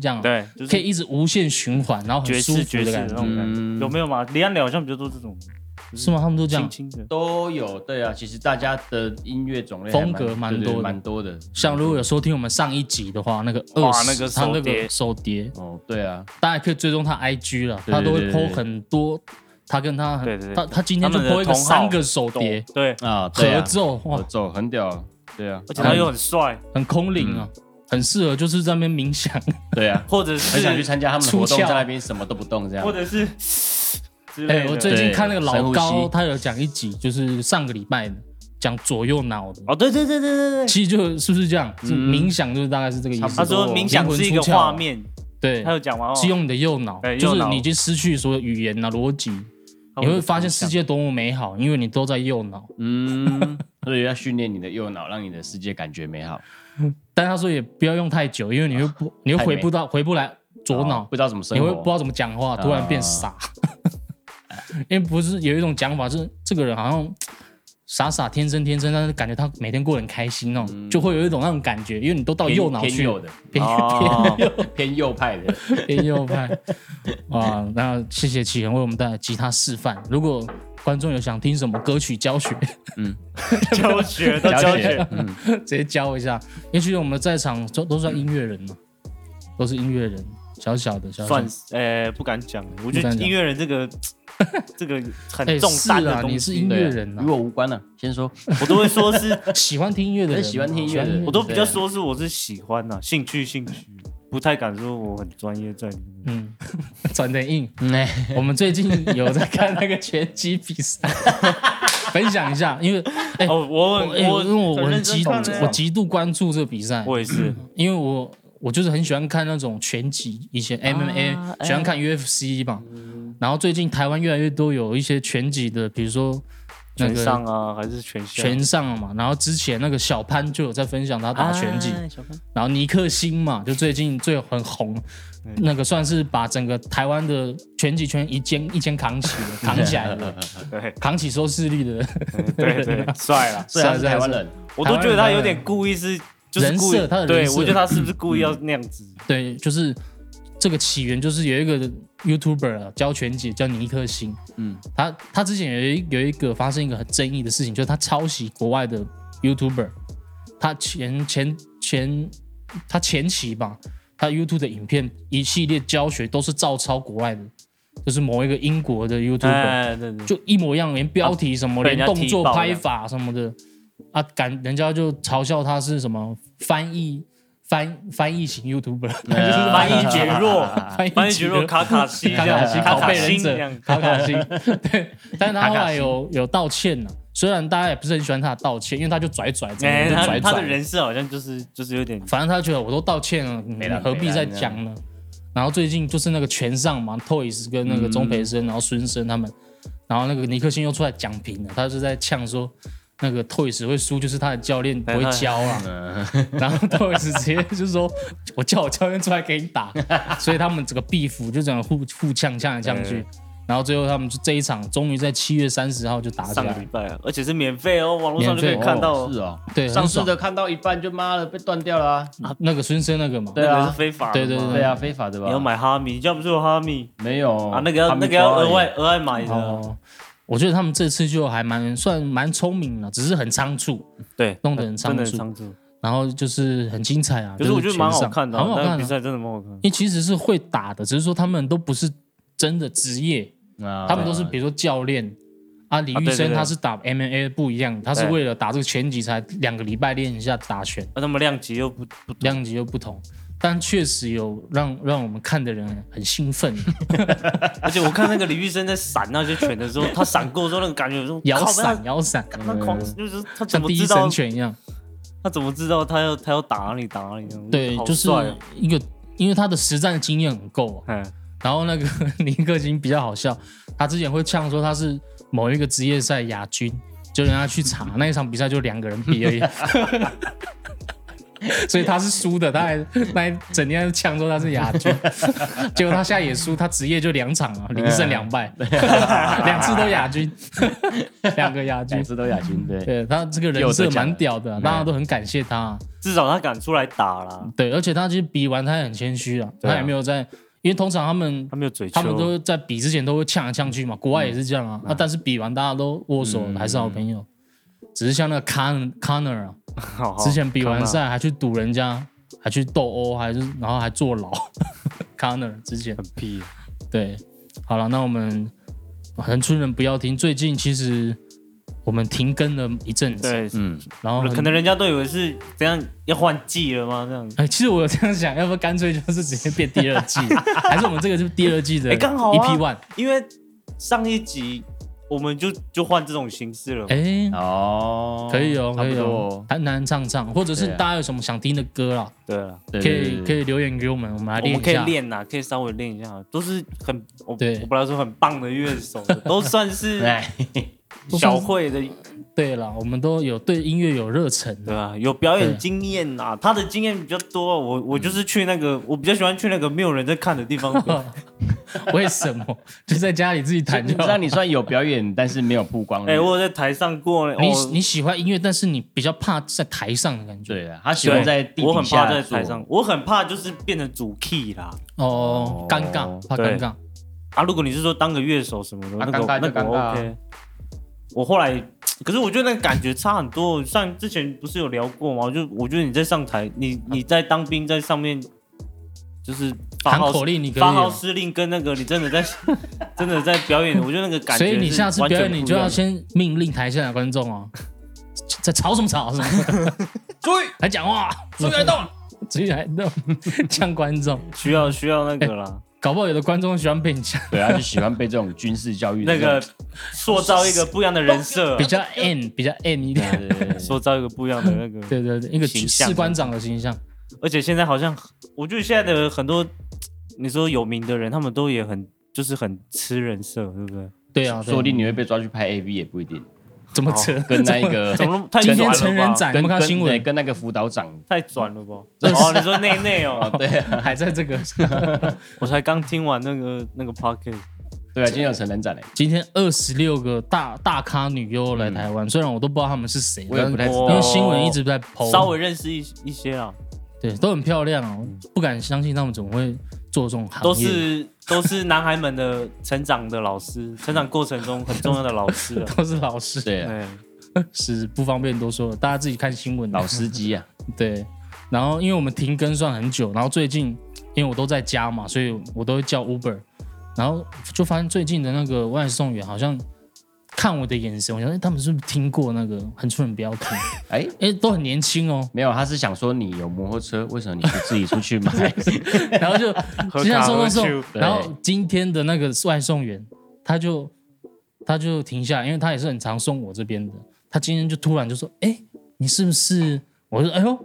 这样，，对，就是可以一直无限循环，然后很舒服的感觉。的那种感嗯，有没有嘛？李安磊好像比较多这种，是吗？他们都这样。都有，对啊，其实大家的音乐种类还风格蛮多的。蛮多的。像如果有收听我们上一集的话，那个二十那个他那个手碟，哦，对啊，大家可以追踪他 IG 了，他都会 PO 很多，他跟他他他今天就 PO 一个三个手碟。对，啊，对啊。合奏，哇。合，奏很屌，对啊，而且他又很帅，很空灵啊，很适合就是在那边冥想。对啊，或者是很想去参加他们的活动，出窍在那边什么都不动这样或。者是之哎、类的。我最近看那个老深呼高，吸他有讲一集，就是上个礼拜的，讲左右脑的。哦，对对对对对对，其实就是不是这样？是冥想，就是大概是这个意思。他说冥想是一个画面，对他，有讲完哦，是用你的右脑，对右脑就是你已经失去所有语言啊、逻辑，你会发现世界多么美好，因为你都在右脑。嗯，所以要训练你的右脑，让你的世界感觉美好。但他说也不要用太久，因为你又不，你又回不到，回不来左脑哦，不知道怎么生你，会不知道怎么讲话，突然变傻。因为不是有一种讲法，是这个人好像傻傻天真天真，但是感觉他每天过得很开心哦，就会有一种那种感觉，因为你都到右脑去，偏右的，偏哦，偏右派的。偏右派。哇，那谢谢启恒为我们带来吉他示范。如果观众有想听什么歌曲教学，嗯。教学 都教学，嗯，直接教一下。也许我们在场都都算音乐人嘛，都是音乐人，小小的，小小。的。算是呃不敢讲，我觉得音乐人这个 这个哎，很重担的东西你是音，乐人与啊，我无关了。先说，我都会说是，喜欢听音乐的人喜欢听音乐的人我都比较说是我是喜欢呐，兴趣兴趣，不太敢说我很专业在里面。嗯，转的硬。我们最近有在看那个拳击比赛，分享一下，因为 哎、哦，我我哎我因为我我很很极认真看的我极度关注这个比赛，我也是，因为我我就是很喜欢看那种拳击，以前 MMA、啊喜欢看 UFC 嘛，然后最近台湾越来越多有一些拳击的，比如说那全个上啊还是全下？拳上嘛，然后之前那个小潘就有在分享他打拳击，哎小潘。然后尼克星嘛，就最近最很红，那个算是把整个台湾的拳击圈一肩一肩扛起了，扛起来了，对。扛起收视率的。对对，帅了，虽然是台湾人，我都觉得他有点故意是就是人故意设他的对我觉得他是不是故意要那样子？对，就是这个起源就是有一个 YouTuber 啊，教拳击叫尼克星，嗯，他他之前有一有一个发生一个很争议的事情，就是他抄袭国外的 YouTuber，他前前前他前期吧，他 YouTube 的影片一系列教学都是照抄国外的，就是某一个英国的 YouTuber，、哎，对对，就一模一样，连标题什么，连动作拍法什么的，啊，感人家就嘲笑他是什么翻译翻翻译型 YouTuber，就是翻译绝弱，翻 译翻译绝弱 卡卡西，卡卡西卡卡西，对，但是他后来有有道歉了，虽然大家也不是很喜欢他的道歉，因为他就拽拽，这哎，样就他他的拽拽，人设好像就是就是有点反正他觉得我都道歉了，你没了何必再讲呢？然后最近就是那个全上嘛，Toys 跟那个钟培生，然后孙生他们，然后那个尼克星又出来讲评了，他就在呛说。那个 Toys 会输，就是他的教练不会教啊。嗯，然后 Toys 直接就说：“我叫我教练出来给你打。”所以他们整个 beef 就整个互互呛呛来呛去。然后最后他们就这一场终于在七月三十号就打起上个礼来，拜啊，而且是免费哦，网络上就可以看到。是哦，对，上次。的看到一半就妈的被断掉了啊，那个孙生那个嘛，对啊。那个是非法对对对对。啊，非法的吧？你要买哈密，你家不是有哈密。没有。啊？那个要那个要额外额外买的，哦，我觉得他们这次就还蛮算蛮聪明的，只是很仓促，对，弄得很仓真的很促，仓促。然后就是很精彩啊。可是我觉得蛮好看的啊，很好看比赛真的蛮好看。因为其实是会打的，只是说他们都不是真的职业，啊他们都是比如说教练啊，李玉啊对对对生他是打 MMA 不一样，他是对为了打这个拳击才两个礼拜练一下打拳，那他们量级又不不量级又不同，但确实有让让我们看的人很兴奋，而且我看那个李玉生在闪那些拳的时候，他闪过的时候，那个感觉有种摇靠闪摇闪，他他狂就是他怎像第一么知道神拳一样。他怎么知道他要他要打哪里打哪里呢？对，就是一个，因为他的实战经验很够、啊。嗯，然后那个 尼克星比较好笑，他之前会呛说他是某一个职业赛亚军，就人家去查那一场比赛就两个人比而已。所以他是输的，他还那一整天呛说他是亚军，结果他现在也输，他职业就两场啊，零胜两败，两次都亚军，两个亚军两。次都亚军，对，对他这个人设蛮屌的啊、大家都很感谢他啊、至少他敢出来打了。对，而且他其实比完他也很谦虚啊，他也没有在，因为通常他们他没有嘴，他们都在比之前都会呛来呛去嘛，国外也是这样啊。啊，但是比完大家都握手，还是好朋友。只是像那个 Con Conner 啊，之前比完赛还去堵人家，还去斗殴，还是然后还坐牢。Conner 之前很屁，对，好了，那我们恒春人不要听。最近其实我们停更了一阵子，对，嗯，然后可能人家都以为是怎样要换季了吗？这样，哎，其实我有这样想，要不干脆就是直接变第二季，还是我们这个是第二季的 EP One？因为上一集我们就就换这种形式了嘛，哎，哦，可以哦，可以哦。哦，，弹弹唱唱，或者是大家有什么想听的歌啦，对可以可以留言给我们，我们来练我们可以练呐，可以稍微练一下，都是很我对。我本来说很棒的乐手，都算是 哎，小慧的，对了，我们都有对音乐有热忱对的，吧？有表演经验呐，他的经验比较多，我我就是去那个，我比较喜欢去那个没有人在看的地方。为什么？就在家里自己弹就好。让你算有表演，但是没有曝光。哎，我在台上过呢，你哦你喜欢音乐，但是你比较怕在台上的感觉。对啊，他喜欢在地我很怕在台上，我很怕就是变成主 key 啦。哦哦，尴尬，怕对尴尬。啊，如果你是说当个乐手什么的，啊那那个我尴尬啊 OK。我后来，可是我觉得那个感觉差很多。像之前不是有聊过吗？就我觉得你在上台，你你在当兵，在上面就是发号喊口令你可以发号哦施令，跟那个你真的在 真的在表演，我觉得那个感觉。所以你下次表演，你就要先命令台下的观众哦，在吵什么吵什么，注意还讲话，注意来动，注意来动，呛观众。需要需要那个啦，搞不好有的观众喜欢被你呛，对，他就喜欢被这种军事教育那个塑造一个不一样的人设比，较 N，比较 N 一点。对对对塑造一个不一样的那个。对对对，一个形象士官长的形象。而且现在好像，我觉得现在的很多你说有名的人，他们都也很就是很吃人设，对不对？对啊，说不定你会被抓去拍 AV 也不一定。怎么扯？跟那一个 怎么那么太今天？成人展，有跟没有看新闻？跟那个辅导长，太转了吧？哦，你说内内哦，对啊，还在这个 我才刚听完那个那个 podcast，对啊，今天有成人展嘞，今天二十六个大大咖女优来台湾，虽然我都不知道他们是谁，我也不太知哦道因为。新闻一直在抛，稍微认识一一些啊，对，都很漂亮哦，不敢相信他们怎么会做这种行业。都是都是男孩们的成长的老师，成长过程中很重要的老师啊。都是老师，对啊，是不方便多说，大家自己看新闻。老司机啊，对，然后因为我们停更算很久，然后最近因为我都在家嘛，所以我都会叫 Uber，然后就发现最近的那个外送员好像看我的眼神，我想哎他们是不是听过那个很出人不要听？哎，哎，都很年轻哦，没有，他是想说你有摩托车，为什么你不自己出去买？然后就喝就像送送送然后今天的那个外送员他就他就停下来，因为他也是很常送我这边的，他今天就突然就说：“哎，你是不是？”我说：“哎呦。”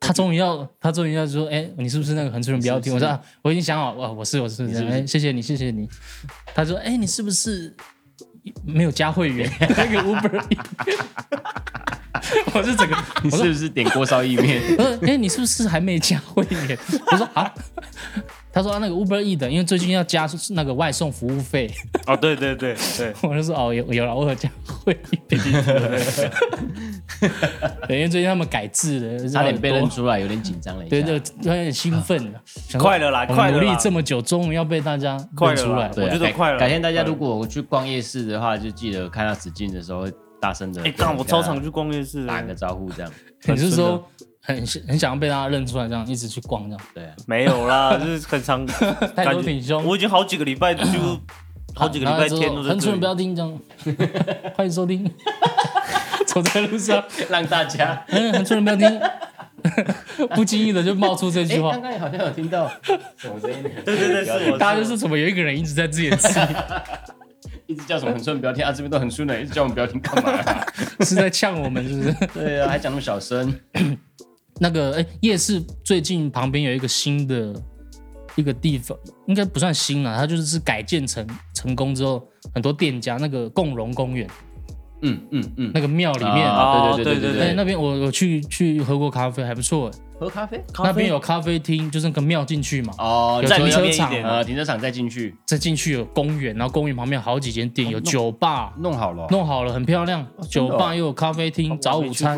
他终于要，他终于要说，哎、你是不是那个恒春人不要听？我说、啊，我已经想好，我，我是我是哎、谢谢你，谢谢你。他说，哎、你是不是没有加会员？那个 Uber，我是整个，你是不是点锅烧意面？我说，哎、你是不是还没加会员？我说啊，他说、啊、那个 Uber E 的，因为最近要加那个外送服务费，哦，对对对对，我就说哦，有有 了，我有加会员。对，因为最近他们改制了，差点被认认出来，有点紧张了。对对，有点兴奋了，快了啦，快了努力这么久，终于要被大家认出来。我觉得快了改天大家如果去逛夜市的话，就记得看到纸巾的时候，大声的。哎，干，我超常去逛夜市，打个招呼，这样。你是说很很想要被大家认出来，这样一直去逛这样？对啊，没有啦，就是很常，太感觉多挺凶。我已经好几个礼拜就 好几个礼拜天都在很多人不要里。听这样，欢迎收听。走在路上，让大家。嗯，很多人不要听，不经意的就冒出这句哎，话刚。刚好像有听到什么声音？对对对，是我，大家就是怎么有一个人一直在自言自语，一直叫什么很顺不要听啊，这边都很顺的，一直叫我们不要听干嘛啊？是在呛我们，是不是？对啊，还讲那么小声。那个哎，夜市最近旁边有一个新的一个地方，应该不算新了，它就是改建成成功之后，很多店家那个共荣公园。嗯嗯嗯，那个庙里面，啊，哦对对对哎，对。对那边我我去去喝过咖啡，还不错。哎喝咖啡？那边有咖啡厅，就是那个庙进去嘛，哦，有停车场呃停车场再进去。再进去有公园，然后公园旁边有好几间店，有酒吧，弄好了。哦，弄好了很漂亮，酒吧又有咖啡厅，早午餐。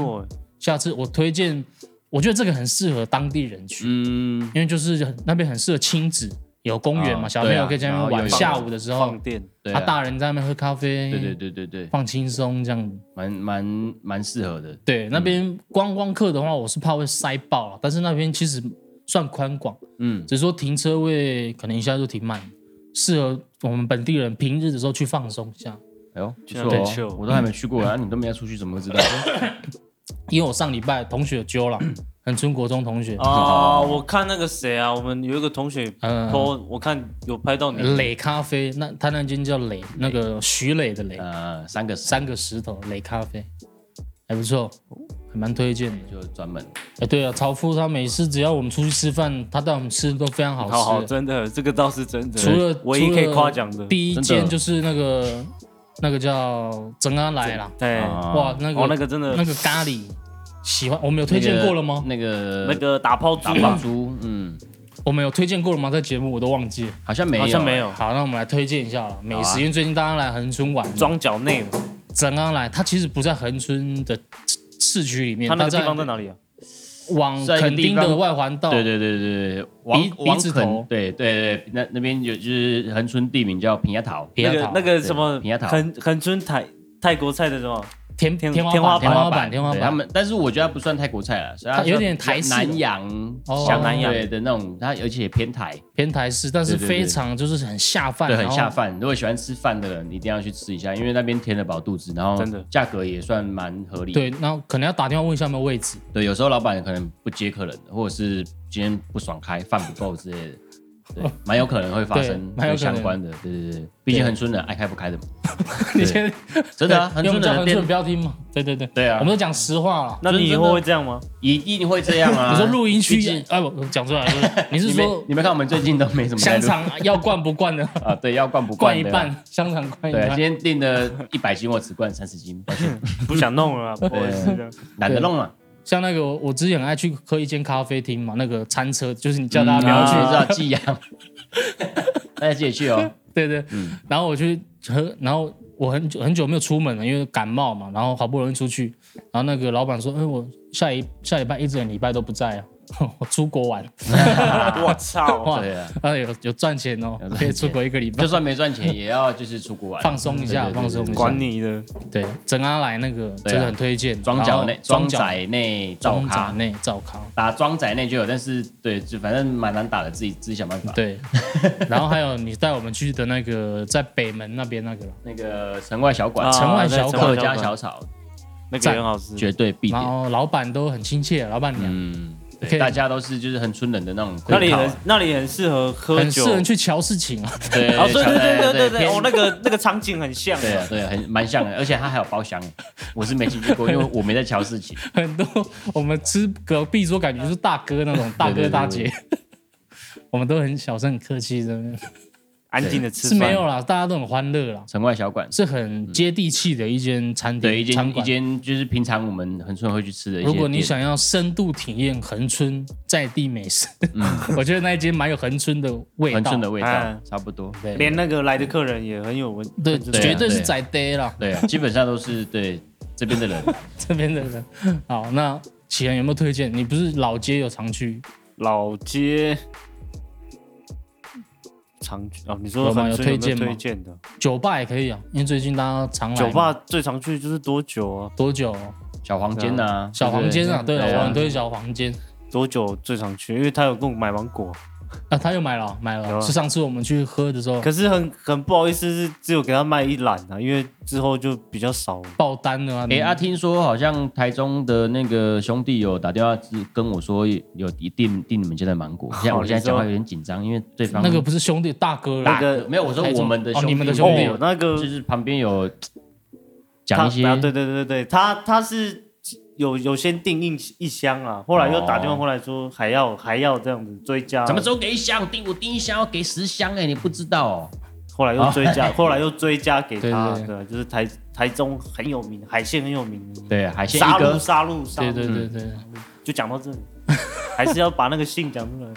下次我推荐我觉得这个很适合当地人去，嗯，因为就是很那边很适合亲子，有公园嘛，哦小朋友可以在那边玩。下午的时候放，电，啊，他大人在那边喝咖啡，对对对对对，放轻松这样。蛮蛮蛮适合的。对，那边观光客的话，我是怕会塞爆了，但是那边其实算宽广，嗯，只是说停车位可能一下就停满，适合我们本地人平日的时候去放松一下。哎呦，不去那边错我都还没去过啊，你都没要出去，怎么会知道？因为我上礼拜同学有揪了，恒春国中同学，啊，我看那个谁啊，我们有一个同学嗯。我看有拍到你，磊咖啡，那他那间叫磊，那个徐磊的磊，呃，三个三个石头磊咖啡，还不错，还蛮推荐的。就专门。哎，对啊，曹夫他每次只要我们出去吃饭，他带我们吃都非常好吃。好好，真的，这个倒是真的，除了唯一可以夸奖的，第一真的。间就是那个那个叫整安来啦，对，啊。哇，那个哦，那个真的那个咖喱，喜欢我们有推荐过了吗？那个那个打抛猪打嘛包，猪，嗯，我们有推荐过了吗？在节目我都忘记了。好像没有，好像没有，好，那我们来推荐一下了美食，因为最近大家来恒春玩，庄脚内。嘛，整安来，它其实不在恒春的市区里面，它那个地方在哪里啊？往垦丁的外环道，对对对对对，王鼻王鼻子头，对对对，那那边有就是恒春地名叫平亚桃，平亚桃。那个那个什么对平牙桃。恒恒春泰泰国菜的什么？天天天花板天花板天花板天花板，他们，但是我觉得它不算泰国菜了，所以它它有点台式南洋哦。香南洋对。的那种，它而且偏台，偏台式，但是非常就是很下饭，对，很下饭。如果喜欢吃饭的人，一定要去吃一下，因为那边填得饱肚子，然后真的。价格也算蛮合理。对，然后可能要打电话问一下有没有位置，对，有时候老板可能不接客人，或者是今天不爽开，饭不够之类的，对，蛮有可能会发对生蛮有可能相关的。对对对，毕竟恒春人爱开不开的嘛，你先真的啊，恒因为我们春人恒春不要听嘛，对对对，对啊我们都讲实话了。那你以后会这样吗？一定会这样啊。你说录音区毕竟，哎，我讲出来了，你是说你没看我们最近都没什么在香录肠要灌不灌的？啊？对，要灌不。灌一半，香肠灌一对，半今。天订的一百斤，我只灌三十斤，抱歉，不想弄了啊，不好意思这样。懒得弄了。像那个我我之前很爱去喝一间咖啡厅嘛，那个餐车就是你叫大家不要去，嗯知道寄养，大家自己去哦。对对，嗯。然后我去喝，然后我很久很久没有出门了，因为感冒嘛，然后好不容易出去，然后那个老板说，哎，我下一下礼拜一整个礼拜都不在啊，我出国玩，我操！哇，对啊，啊有有赚钱哦可以出国一个礼拜。就，算没赚钱，也要就是出国玩，放松一下，放松一下。管你的，对，整阿来那个真的很推荐，庄脚内、庄仔内、照庄咖，内照咖，打庄仔内就有，但是对，就反正蛮难打的，自己自己想办法。对，然后还有你带我们去的那个在北门那边那个，那个城外小馆。啊，城外小馆。客家小炒。那个也很好吃。绝对必点。然后老板都很亲切，老板娘。嗯，对 OK 大家都是就是很村人的那种那里很那里很适合喝酒很适。合去瞧事情啊。对哦，对对对对对对，偏哦，那个那个场景很像。对啊，对啊，很蛮像的，而且它还有包厢，我是没进去过，因为我没在瞧事情。很多我们吃隔壁桌，感觉就是大哥那种 大对对对哥大姐，我们都很小声、很客气的，安静的吃饭。是没有啦，大家都很欢乐啦，城外小馆，是很接地气的一间餐厅，对，一餐馆。间一间就是平常我们很村会去吃的一些如果你想要深度体验恒春在地美食，我觉得那一间蛮有恒春的味道恒村，的味道哎差不多。对连那个来的客人也很有文，对，绝对是对在地啦，对啊，基本上都是对这边的人。这边的人。好，那启仁有没有推荐？你不是老街有常去？老街常去哦。你说有吗有推推荐吗推荐的酒吧也可以啊，因为最近大家常来酒吧最常去就是多久啊？多久？小黄间呐，小房间啊，对啊我很推小房间。多久最常去？因为他有跟我买芒果，啊，他又买了，买了，有啊。是上次我们去喝的时候。可是很很不好意思，是只有给他卖一篮啊，因为之后就比较少。了。爆单了啊。哎啊，听说好像台中的那个兄弟有打电话跟我说有订订你们家的芒果，现在我现在讲话有点紧张，因为对方那个不是兄弟大哥了，大哥没有我说台中我们的兄弟，哦你们的兄弟。哦，那个就是旁边有讲一些他啊对对对对，他他是有有先订一一箱啊，后来又打电话过来说还要还要这样子追加，什么时候给一箱？订我订一箱要给十箱哎，你不知道哦？后来又追加，后来又追加给他，对对对，就是台台中很有名，海鲜很有名，对，海鲜杀一哥。戮杀戮杀对戮，对对对，就讲到这里，还是要把那个姓讲出来，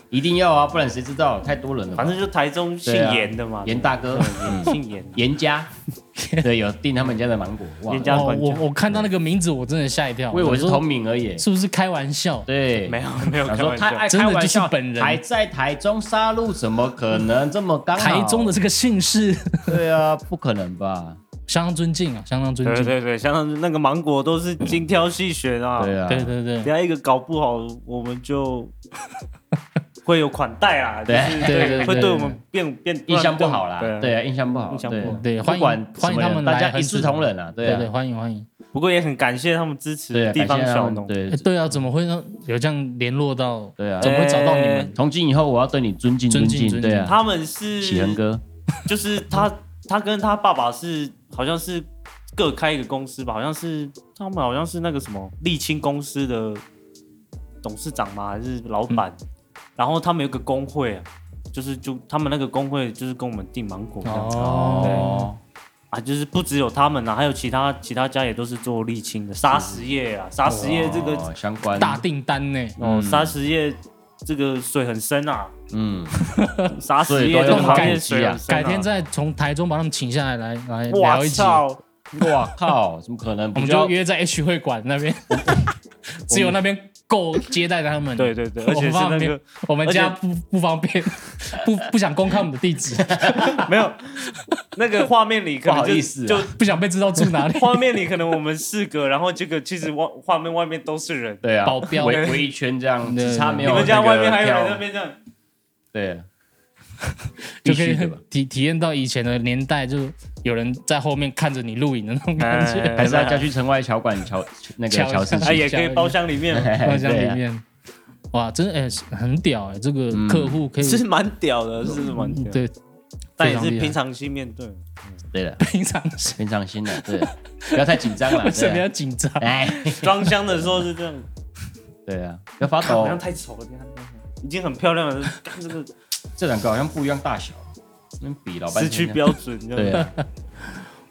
一定要啊，不然谁知道？太多人了。反正就台中姓严的嘛，严大哥，对姓严，严家，对，有订他们家的芒果，哇，家我我看到那个名字，我真的吓一跳。想说我以为是同名而已。是不是开玩笑？对，没有没有想开玩笑，说他爱真的就是开玩笑，本人还在台中杀戮，怎么可能这么刚好？台中的这个姓氏，对啊，不可能吧？相当尊敬啊，相当尊敬。对对对，像那个芒果都是精挑细选啊，对啊，对对对等下一个搞不好，我们就会有款待啊，就对是对对对会对我们变变印象不好啦，对。啊对啊，印象不好，印象不好。对，不欢管迎欢迎他们大家一视同仁啊，对对欢迎欢迎。不过也很感谢他们支持地方小农，对哎，对啊，怎么会让有这样联络到？对啊。怎，么会找到你们？从今以后我要对你尊敬敬，尊敬尊敬。对啊，他们是启恒哥，就是他 他跟他爸爸是好像是各开一个公司吧，好像是他们好像是那个什么沥青公司的董事长吗？还是老板？然后他们有个工会啊，就是就他们那个工会就是跟我们订芒果这样。子、哦，啊，就是不只有他们啊，还有其他其他家也都是做沥青的，砂石业啊，砂石业这个哦相关。大订单呢？哦，砂石业这个水很深啊，嗯，砂石业这个行业水很深啊。改天再从台中把他们请下来，来来聊一集。操！哇靠，怎么可能？我们就要就约在 H 会馆那边，只有那边够接待他们。对，对对，而且是我方便那个我们家不不方便，不不想公开我们的地址，没有那个画面里可能就不好意思啊就不想被知道住哪里。画面里可能我们四个，然后这个其实外画面外面都是人，对啊，保镖。围围一圈这样，对只差没有你们家外面还有人在那边这样，对。啊，就可以？体体验到以前的年代，就有人在后面看着你录影的那种感觉。哎还是要叫去城外桥馆桥那个乔哎乔事情，也可以包厢里面，包厢里面，哇，真的哎、很屌哎、这个嗯。客户可以、是蛮屌的，是蛮屌的，对，但也是平常心面对。对的，平常心。平常心的，对，不要太紧张了，为什要紧张？哎，装箱的时候是这样，对啊，不要发抖。好像，太丑了，你看已经很漂亮了，看这个这两个好像不一样大小，能比老半失去天，标准，对啊，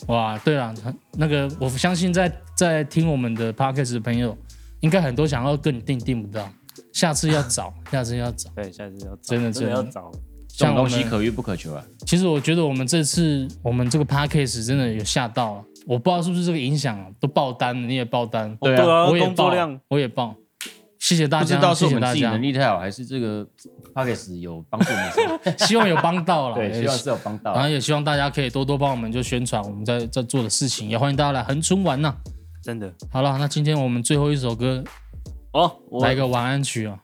哇，对了，那个我相信在在听我们的 podcast 的朋友，应该很多想要跟你订订不到，下次要找，下次要找。对，下次要找真的真的要找，这种我，东西可遇不可求啊，其实我觉得我们这次我们这个 podcast 真的有吓到了，我不知道是不是这个影响啊，都爆单了，你也爆单，对啊。我也爆工作量，我也爆，谢谢大不知家，道是我们自己谢谢大家。能力太好，还是这个 p o d c a s 有帮助我们什么？希望有帮到了，对，希望是有帮到。然。后也希望大家可以多多帮我们就宣传我们在在做的事情，也欢迎大家来恒春玩呐、真的。好了，那今天我们最后一首歌哦，我来个晚安曲啊，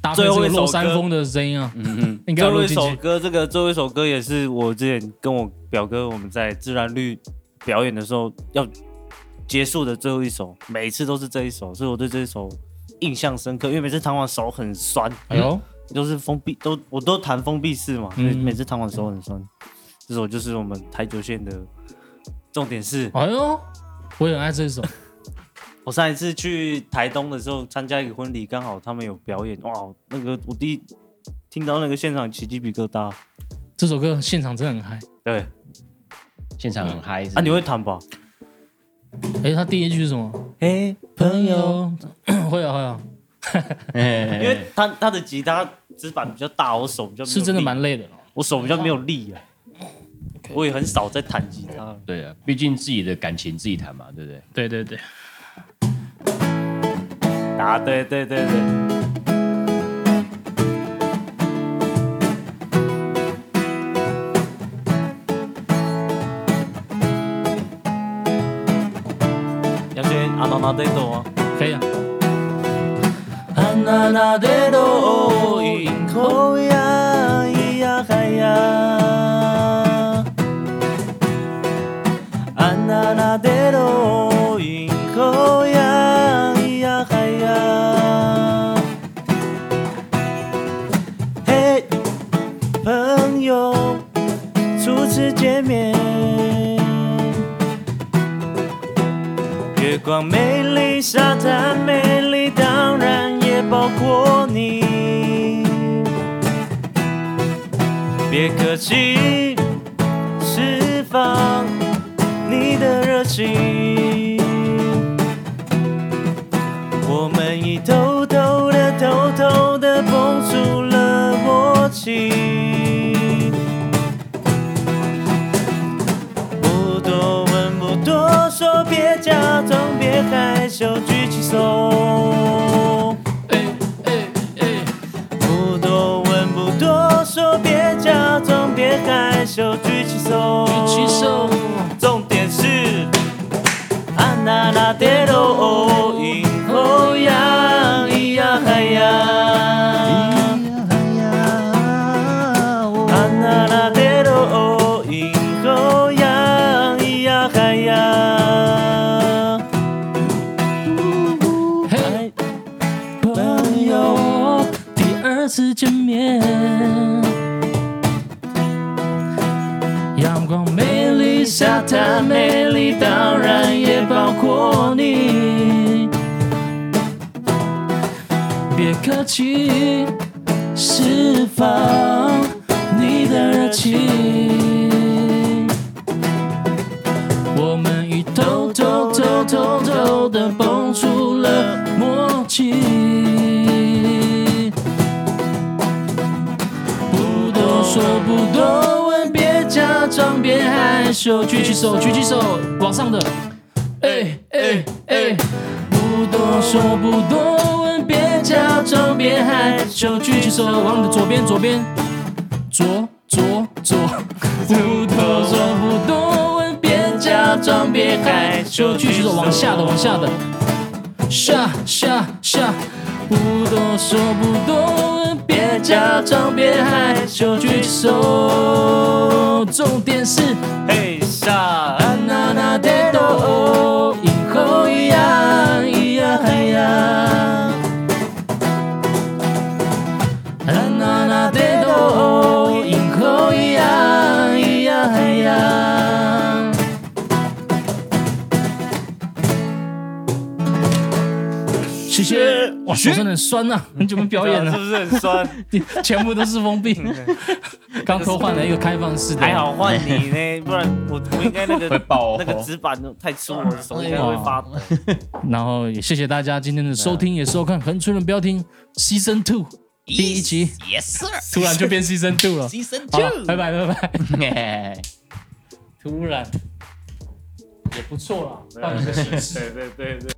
搭配最后一首这个落山歌风的声音啊，嗯嗯，应该最后一。首歌，这个最后一首歌也是我之前跟我表哥我们在自然绿表演的时候要结束的最后一首，每一次都是这一首，所以我对这一首印象深刻，因为每次弹完手很酸，哎呦，都是封闭，都我都弹封闭式嘛，所以嗯每次弹完手很酸。这首就是我们台九线的重点是，哎呦，我也很爱这首。我上一次去台东的时候参加一个婚礼，刚好他们有表演，哇，那个我第一听到那个现场起鸡皮疙瘩，这首歌现场真的很嗨。对，现场很嗨啊，你会弹吧？哎，他第一句是什么？嘿，朋友，会 啊会啊，因 因为他他的吉他指板比较大，我手比较是真的力蛮累的。我手比较没有力啊，我也很少在弹吉他。对啊，毕竟自己的感情自己弹嘛，对不对？对对对，啊，对对对对，要先阿娜娜得多吗？可以啊。あななでどいこやいやはやあななでどいこやいやはや嘿，朋友，初次见面，月光美丽，沙滩美丽，当 然也包括你。别客气，释放你的热情。我们已偷偷的、偷偷的蹦出了默契。不多问不多说，别假装，别害羞，举起手。害羞，举起手。举起手，重点是，啊那那得喽，美丽，当然也包括你。别客气，释放你的热情。装，别害羞，举起手，举起手，往上的，哎哎哎，不多说，不多问，别假装，别害羞，举起手，往你的左边，左边，左左左，不多说，不多问，别假装，别害羞，举起手，往下的，往下的，下下下，不多说，不多问，别假装，别害羞，举手，重点是。嘿沙，那那得多，以后一样咿呀嗨呀。那那得多，以后一样咿呀嗨呀。谢谢，哇，手真的很酸呐、很久没表演了，是不是很酸？全部都是封闭。刚偷换了一个开放式的，还好换你呢，不然我我应该那个 会爆哦那个纸板太粗，我的手应该会发抖。然后也谢谢大家今天的收听，也收看。横村人不要听 Season Two 第一集，Yes sir。突然就变 Season Two 了。Season Two，，拜拜拜拜。突然也不错啦，换一个形式。对对对对。